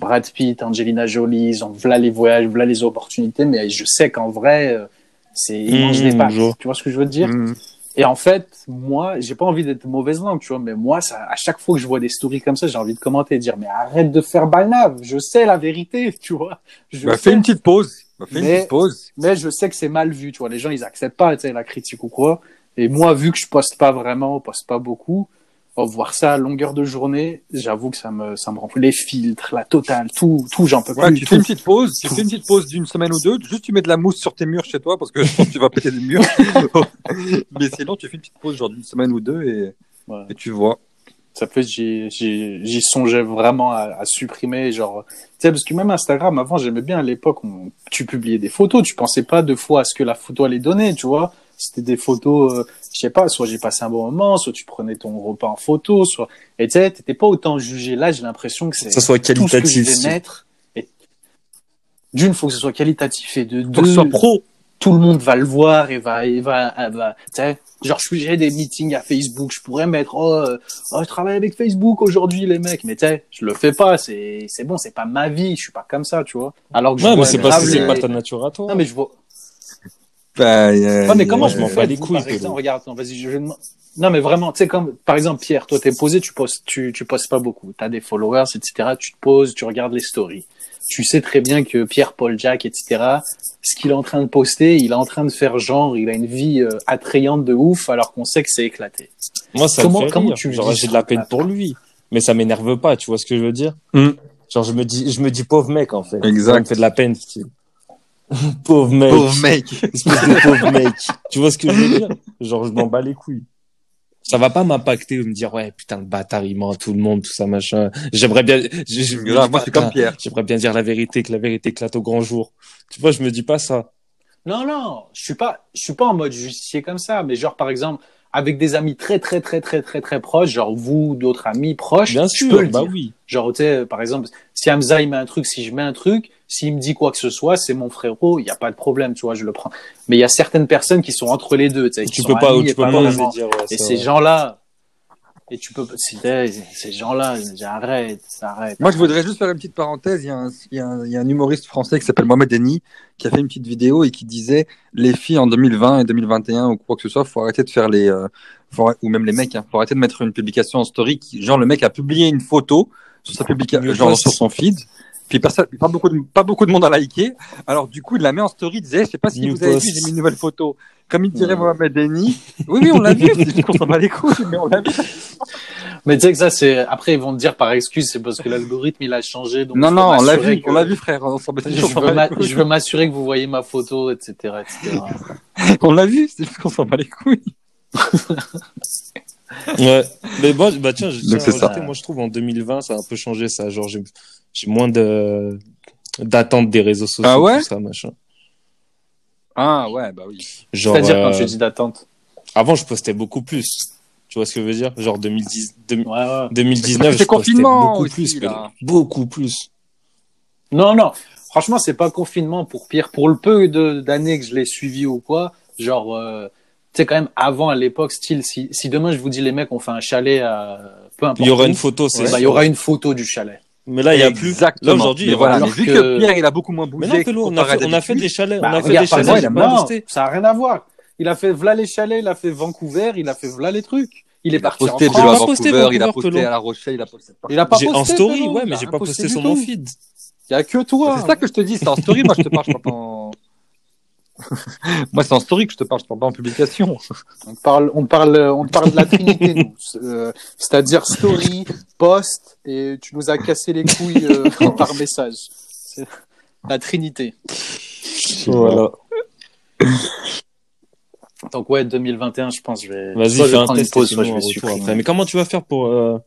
Brad Pitt, Angelina Jolie, ils ont voilà les voyages, voilà les opportunités, mais je sais qu'en vrai, euh, c'est ils mangent Mmh, des pâtes. Tu vois ce que je veux dire? Mhm. Et en fait, moi, j'ai pas envie d'être mauvaise langue, tu vois, mais moi, ça, à chaque fois que je vois des stories comme ça, j'ai envie de commenter et dire, mais arrête de faire balnave, je sais la vérité, tu vois. Je Bah, fais une petite pause. Bah, fais une Mais- petite pause. mais je sais que c'est mal vu, tu vois. Les gens, ils acceptent pas, tu sais, la critique ou quoi. Et moi, vu que je poste pas vraiment, poste pas beaucoup, oh, voir ça à longueur de journée, j'avoue que ça me, ça me rend. Les filtres, la totale, tout, tout, j'en peux Ouais, plus. tu tout. fais une petite pause, tu fais une petite pause d'une semaine ou deux, juste tu mets de la mousse sur tes murs chez toi parce que je pense que tu vas péter des murs. Mais sinon, tu fais une petite pause genre d'une semaine ou deux et, et tu vois. Ça fait, j'y, songeais vraiment à, à supprimer, genre, tu sais, parce que même Instagram, avant, j'aimais bien à l'époque, tu publiais des photos, tu pensais pas deux fois à ce que la photo allait donner, tu vois. C'était des photos, euh, je sais pas, soit j'ai passé un bon moment, soit tu prenais ton repas en photo, soit, et tu sais, t'étais pas autant jugé. Là, j'ai l'impression que c'est, Que ça soit tout ce que je qualitatif. vais si. mettre. Et... D'une, faut que ce soit qualitatif et de Faut que ce deux, soit pro. tout le monde va le voir et va, et va, et va, tu sais, genre, je j'ai des meetings à Facebook, je pourrais mettre, oh, euh, oh, je travaille avec Facebook aujourd'hui, les mecs, mais tu sais, je le fais pas, c'est, c'est bon, c'est pas ma vie, je suis pas comme ça, tu vois. Alors que je Ouais, mais vois c'est c'est les- pas ta nature à toi. Non, mais je vois. Bah, euh, Ouais, mais comment euh, je m'en je fais m'en bats les couilles, par exemple, Pedro. regarde, vas-y, je, non, mais vraiment, tu sais, comme, par exemple, Pierre, toi, t'es posé, tu postes, tu, tu postes pas beaucoup. T'as des followers, etc. Tu te poses, tu regardes les stories. Tu sais très bien que Pierre, Paul, Jack, etc., ce qu'il est en train de poster, il est en train de faire genre, il a une vie euh, attrayante de ouf, alors qu'on sait que c'est éclaté. Moi, ça Comment- me fait comment rire. tu le Genre, dis, j'ai de la peine pour lui. Mais ça m'énerve pas, tu vois ce que je veux dire? Hmm. Genre, je me dis, je me dis pauvre mec, en fait. Exact. Ça me fait de la peine, style. pauvre mec. Pauvre mec. Espèce de pauvre mec. Tu vois ce que je veux dire? Genre, je m'en bats les couilles. Ça va pas m'impacter ou me dire, ouais, putain, le bâtard, il ment à tout le monde, tout ça, machin. J'aimerais bien, je, je- Grave, moi, je suis comme Pierre. J'aimerais bien dire la vérité, que la vérité éclate au grand jour. Tu vois, je me dis pas ça. Non, non, je suis pas, je suis pas en mode justicier comme ça, mais genre, par exemple, avec des amis très, très, très, très, très, très proches, genre vous, d'autres amis proches, Bien je sûr, peux le bah dire. oui. Genre, tu sais, par exemple, si Hamza, il met un truc, si je mets un truc, s'il me dit quoi que ce soit, c'est mon frérot, il n'y a pas de problème, tu vois, je le prends. Mais il y a certaines personnes qui sont entre les deux, tu sais, qui Tu sont peux pas, amis tu et peux pas vraiment. dire, ouais, Et ces gens-là, Et tu peux, ces gens-là, disent, arrête. Moi, je voudrais juste faire une petite parenthèse. Il y a un, il y a un, il y a un humoriste français qui s'appelle Mohamed Eni qui a fait une petite vidéo et qui disait les filles en 2020 et 2021 ou quoi que ce soit, faut arrêter de faire les, euh, faut, ou même les mecs, hein, faut arrêter de mettre une publication en story. Qui, genre, le mec a publié une photo sur sa publication, genre sur son feed. Puis personne, pas beaucoup de, pas beaucoup de monde a liké. Alors du coup, il la met en story. Il disait, je sais pas si New vous avez vu, j'ai mis une nouvelle photo. Comme il dirait Ouais. Mohamed Eni. Oui, oui, on l'a vu. C'est juste qu'on s'en bat les couilles, mais on l'a vu. Mais tu sais que ça, c'est, après, ils vont te dire par excuse, c'est parce que l'algorithme, il a changé. Donc Non, non, on l'a vu, que- on l'a vu, frère. On s'en bat les couilles. je veux m'assurer que vous voyez ma photo, etc., etc. On l'a vu, c'est juste qu'on s'en bat les couilles. Ouais. Mais moi, bah tiens, je tiens Donc, à c'est ça. rajouter, moi je trouve en 2020, ça a un peu changé ça. Genre, j'ai j'ai moins de d'attente des réseaux sociaux, Ah ouais tout ça, machin. Ah ouais, bah oui. Genre, C'est-à-dire euh, quand tu dis d'attente. avant, je postais beaucoup plus. Tu vois ce que je veux dire? Genre 2010, deux- Ouais, ouais. 2019, C'est je postais confinement beaucoup aussi, plus. là. Beaucoup plus. Non, non. Franchement, c'est pas confinement pour Pierre. Pour le peu de- d'années que je l'ai suivi ou quoi, genre, euh, sais, quand même, avant, à l'époque, style, si, si demain je vous dis les mecs, on fait un chalet à peu importe. Il y aura où, une photo, c'est bah, il y aura une photo du chalet. Mais là, il y a plus. Exactement. Là, aujourd'hui, voilà, alors mais vu que- que Pierre, il a beaucoup moins bougé. Mais non, Pélo, on a fait, on a fait des chalets. Bah, on a fait des chalets, j'ai pas non, posté. ça a rien à voir. Il a fait v'là les chalets, il a fait Vancouver, il a fait v'là les trucs. Il est Il parti en posté France. déjà à posté Vancouver, il a Vancouver, posté Pelot. à La Rochelle, il a posté. Il a pas posté. en story, ouais, mais j'ai pas posté du sur mon feed. Il y a que toi. C'est ça que je te dis, c'est en story, moi je te parle, je parle pas en. moi c'est en story que je te parle, je parle pas en publication. On parle, on parle, on parle de la Trinité, nous. Euh, C'est-à-dire story, post, et tu nous as cassé les couilles euh, par message. La Trinité. Voilà. Donc ouais, 2021, je pense, je vais. Vas-y, soit je fais vais un prendre une test pause, sinon je vais après. Mais comment tu vas faire pour euh,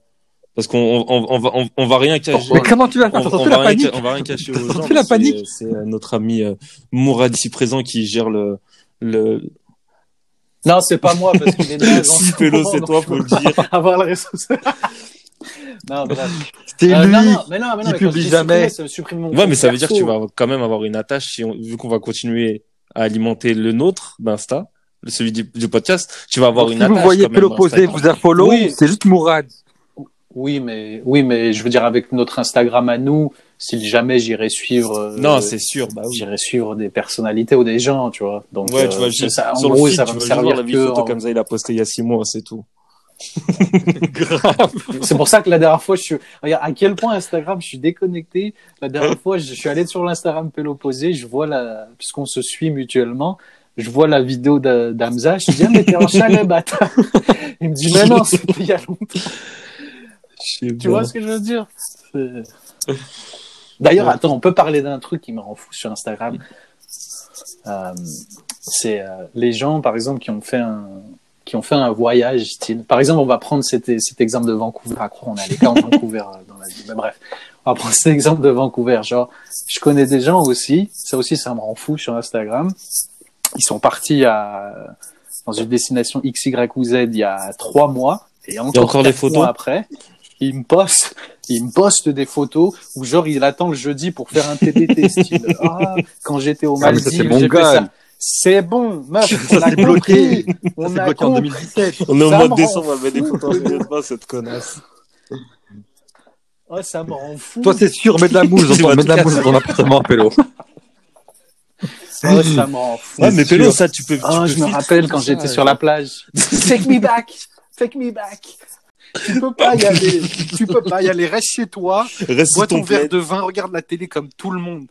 parce qu'on on, va on, on va rien cacher. Mais comment tu vas faire On, on va la rien, panique ca- on va rien cacher aux gens. la panique C'est euh, notre ami euh, Mourad ici présent qui gère le le. Non, c'est pas moi parce qu'il est en Si Pélo, c'est toi, faut le dire. pas Avoir le réseau. non, bref. C'est Euh, lui non, non, mais non, mais non, mais publie jamais. supprimer, ça me supprime mon Ouais, mais ça veut dire que tu vas quand même avoir une attache si on- vu qu'on va continuer à alimenter le nôtre d'Insta, celui du, du podcast, tu vas avoir Donc, une Si attache. vous voyez Pélo poser, vous a follow, Oui. c'est juste Mourad. Oui, mais oui, mais je veux dire avec notre Instagram à nous, si jamais j'irais suivre. euh, Non, c'est sûr. Bah oui. j'irais suivre des personnalités ou des gens, tu vois. Donc, Ouais, euh, tu vois, c'est ça, en sur gros, feed, ça va me servir la que. photo en- comme ça, il a posté il y a six mois, c'est tout. C'est pour ça que la dernière fois, je suis. Regarde à quel point Instagram, je suis déconnecté. La dernière fois, je suis allé sur l'Instagram Péloposé, je vois la. Puisqu'on se suit mutuellement, je vois la vidéo d'A- d'Amza, je dis, ah, mais t'es en chalet, bâtard. Il me dit, mais non, c'était il y a longtemps. Tu vois ce que je veux dire? D'ailleurs, Ouais. attends, on peut parler d'un truc qui me rend fou sur Instagram. Euh, c'est euh, les gens, par exemple, qui ont fait un qui ont fait un voyage style. Par exemple, on va prendre cet, cet exemple de Vancouver. À croire, on est allé qu'en Vancouver euh, dans la vie. Mais bref, on va prendre cet exemple de Vancouver. Genre, je connais des gens aussi. Ça aussi, ça me rend fou sur Instagram. Ils sont partis à dans une destination X, Y ou Z il y a trois mois. Et encore, encore des photos après, il me poste, il me poste des photos où genre il attend le jeudi pour faire un TBT style. Ah, quand j'étais au Ah, Maldives, c'est bon j'ai fait gars. ça. C'est bon, meuf, on Ça, a bloqué. On a bloqué en compris. 2017. On est au mois me de décembre, elle met des photos en pas cette connasse. Oh, ça me rend fou. Toi, c'est sûr, mets de la mousse dans Tu ton, vas mets de la mousse dans ton appartement, Pélo. Oh, ça me rend fou. Ouais, mais. Pélo, ça, tu peux. tu Oh, peux je me rappelle quand j'étais sur la plage. Take me back, take me back. Tu peux pas y aller. Tu peux pas y aller. Reste chez toi. Reste Bois ton ton verre de vin. Regarde la télé comme tout le monde.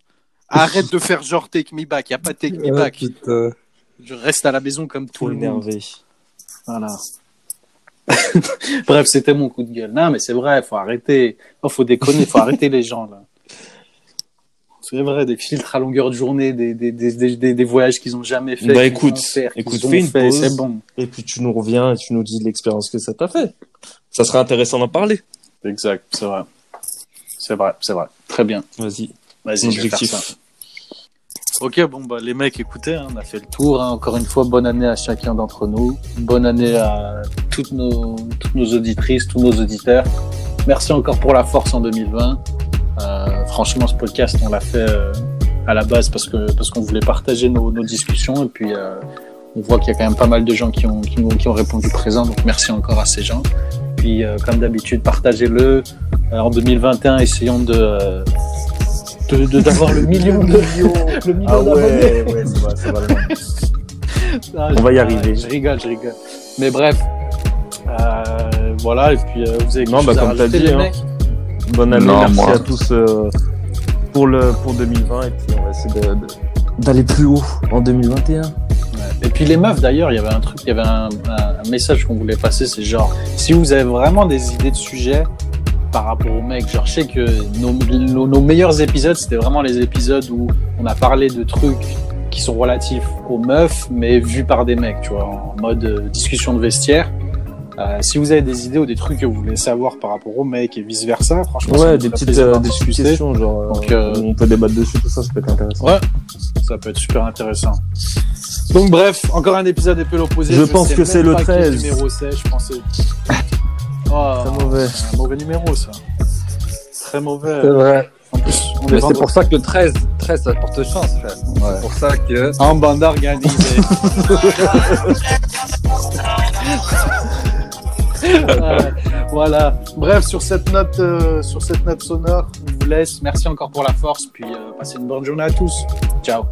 Arrête de faire genre take me back. Y a pas take me back. putain. Je reste à la maison comme tout le monde. énervé. Voilà. Bref, c'était mon coup de gueule. Non, mais c'est vrai, faut arrêter. Oh, faut déconner, faut arrêter les gens là. C'est vrai, des filtres à longueur de journée, des, des, des, des, des- voyages qu'ils ont jamais fait. Bah, écoute, faire, écoute, fais une fait, pause. C'est bon. Et puis tu nous reviens et tu nous dis l'expérience que ça t'a fait. Ça serait intéressant d'en parler. Exact, c'est vrai. C'est vrai, c'est vrai. Très bien. Vas-y. Vas-y, je vais faire Objectif. ça. Ok, bon, bah, les mecs, écoutez, hein, on a fait le tour. hein. Encore une fois, bonne année à chacun d'entre nous. Bonne année à toutes nos, toutes nos auditrices, tous nos auditeurs. Merci encore pour la force en 2020. Franchement, ce podcast, on l'a fait euh, à la base parce que parce qu'on voulait partager nos, nos discussions. Et puis, euh, on voit qu'il y a quand même pas mal de gens qui ont, qui ont, qui ont répondu présent. Donc, merci encore à ces gens. puis euh, comme d'habitude, partagez-le. En 2021, essayons de d'avoir le million de le million Ah ouais, ouais, c'est vrai, c'est vrai. Ah, On va y arriver. Je rigole, je rigole. Mais bref, euh, voilà. Et puis vous avez Non, bah, comme t'as dit, les hein. mecs? Bonne année, Non, merci moi. à tous euh, pour le pour 2020 et puis on va essayer d'aller plus haut en 2021. Ouais. Et puis les meufs d'ailleurs, il y avait un truc, il y avait un, un- un message qu'on voulait passer, c'est genre si vous avez vraiment des idées de sujets par rapport aux mecs, genre je sais que nos, nos, nos meilleurs épisodes, c'était vraiment les épisodes où on a parlé de trucs qui sont relatifs aux meufs, mais vus par des mecs, tu vois, en mode euh, discussion de vestiaire. Euh, si vous avez des idées ou des trucs que vous voulez savoir par rapport aux mecs et vice versa, franchement, Ouais, nous des petites, euh, des questions, genre euh, Donc, euh, on peut débattre dessus, tout ça, ça peut être intéressant. Ouais, ça peut être super intéressant. Donc bref, encore un épisode épée l'opposé. Je pense que c'est le pas quel 13. numéro c'est, je pensais. Oh, Très mauvais. Un mauvais numéro ça. Très mauvais. vrai. En plus, c'est pour ça que le 13, 13 ça porte chance, frère. C'est pour ça que. En bande organisée. Voilà. Bref, sur cette note, euh, sur cette note sonore, on vous laisse. Merci encore pour la force, puis euh, passez une bonne journée à tous. Ciao.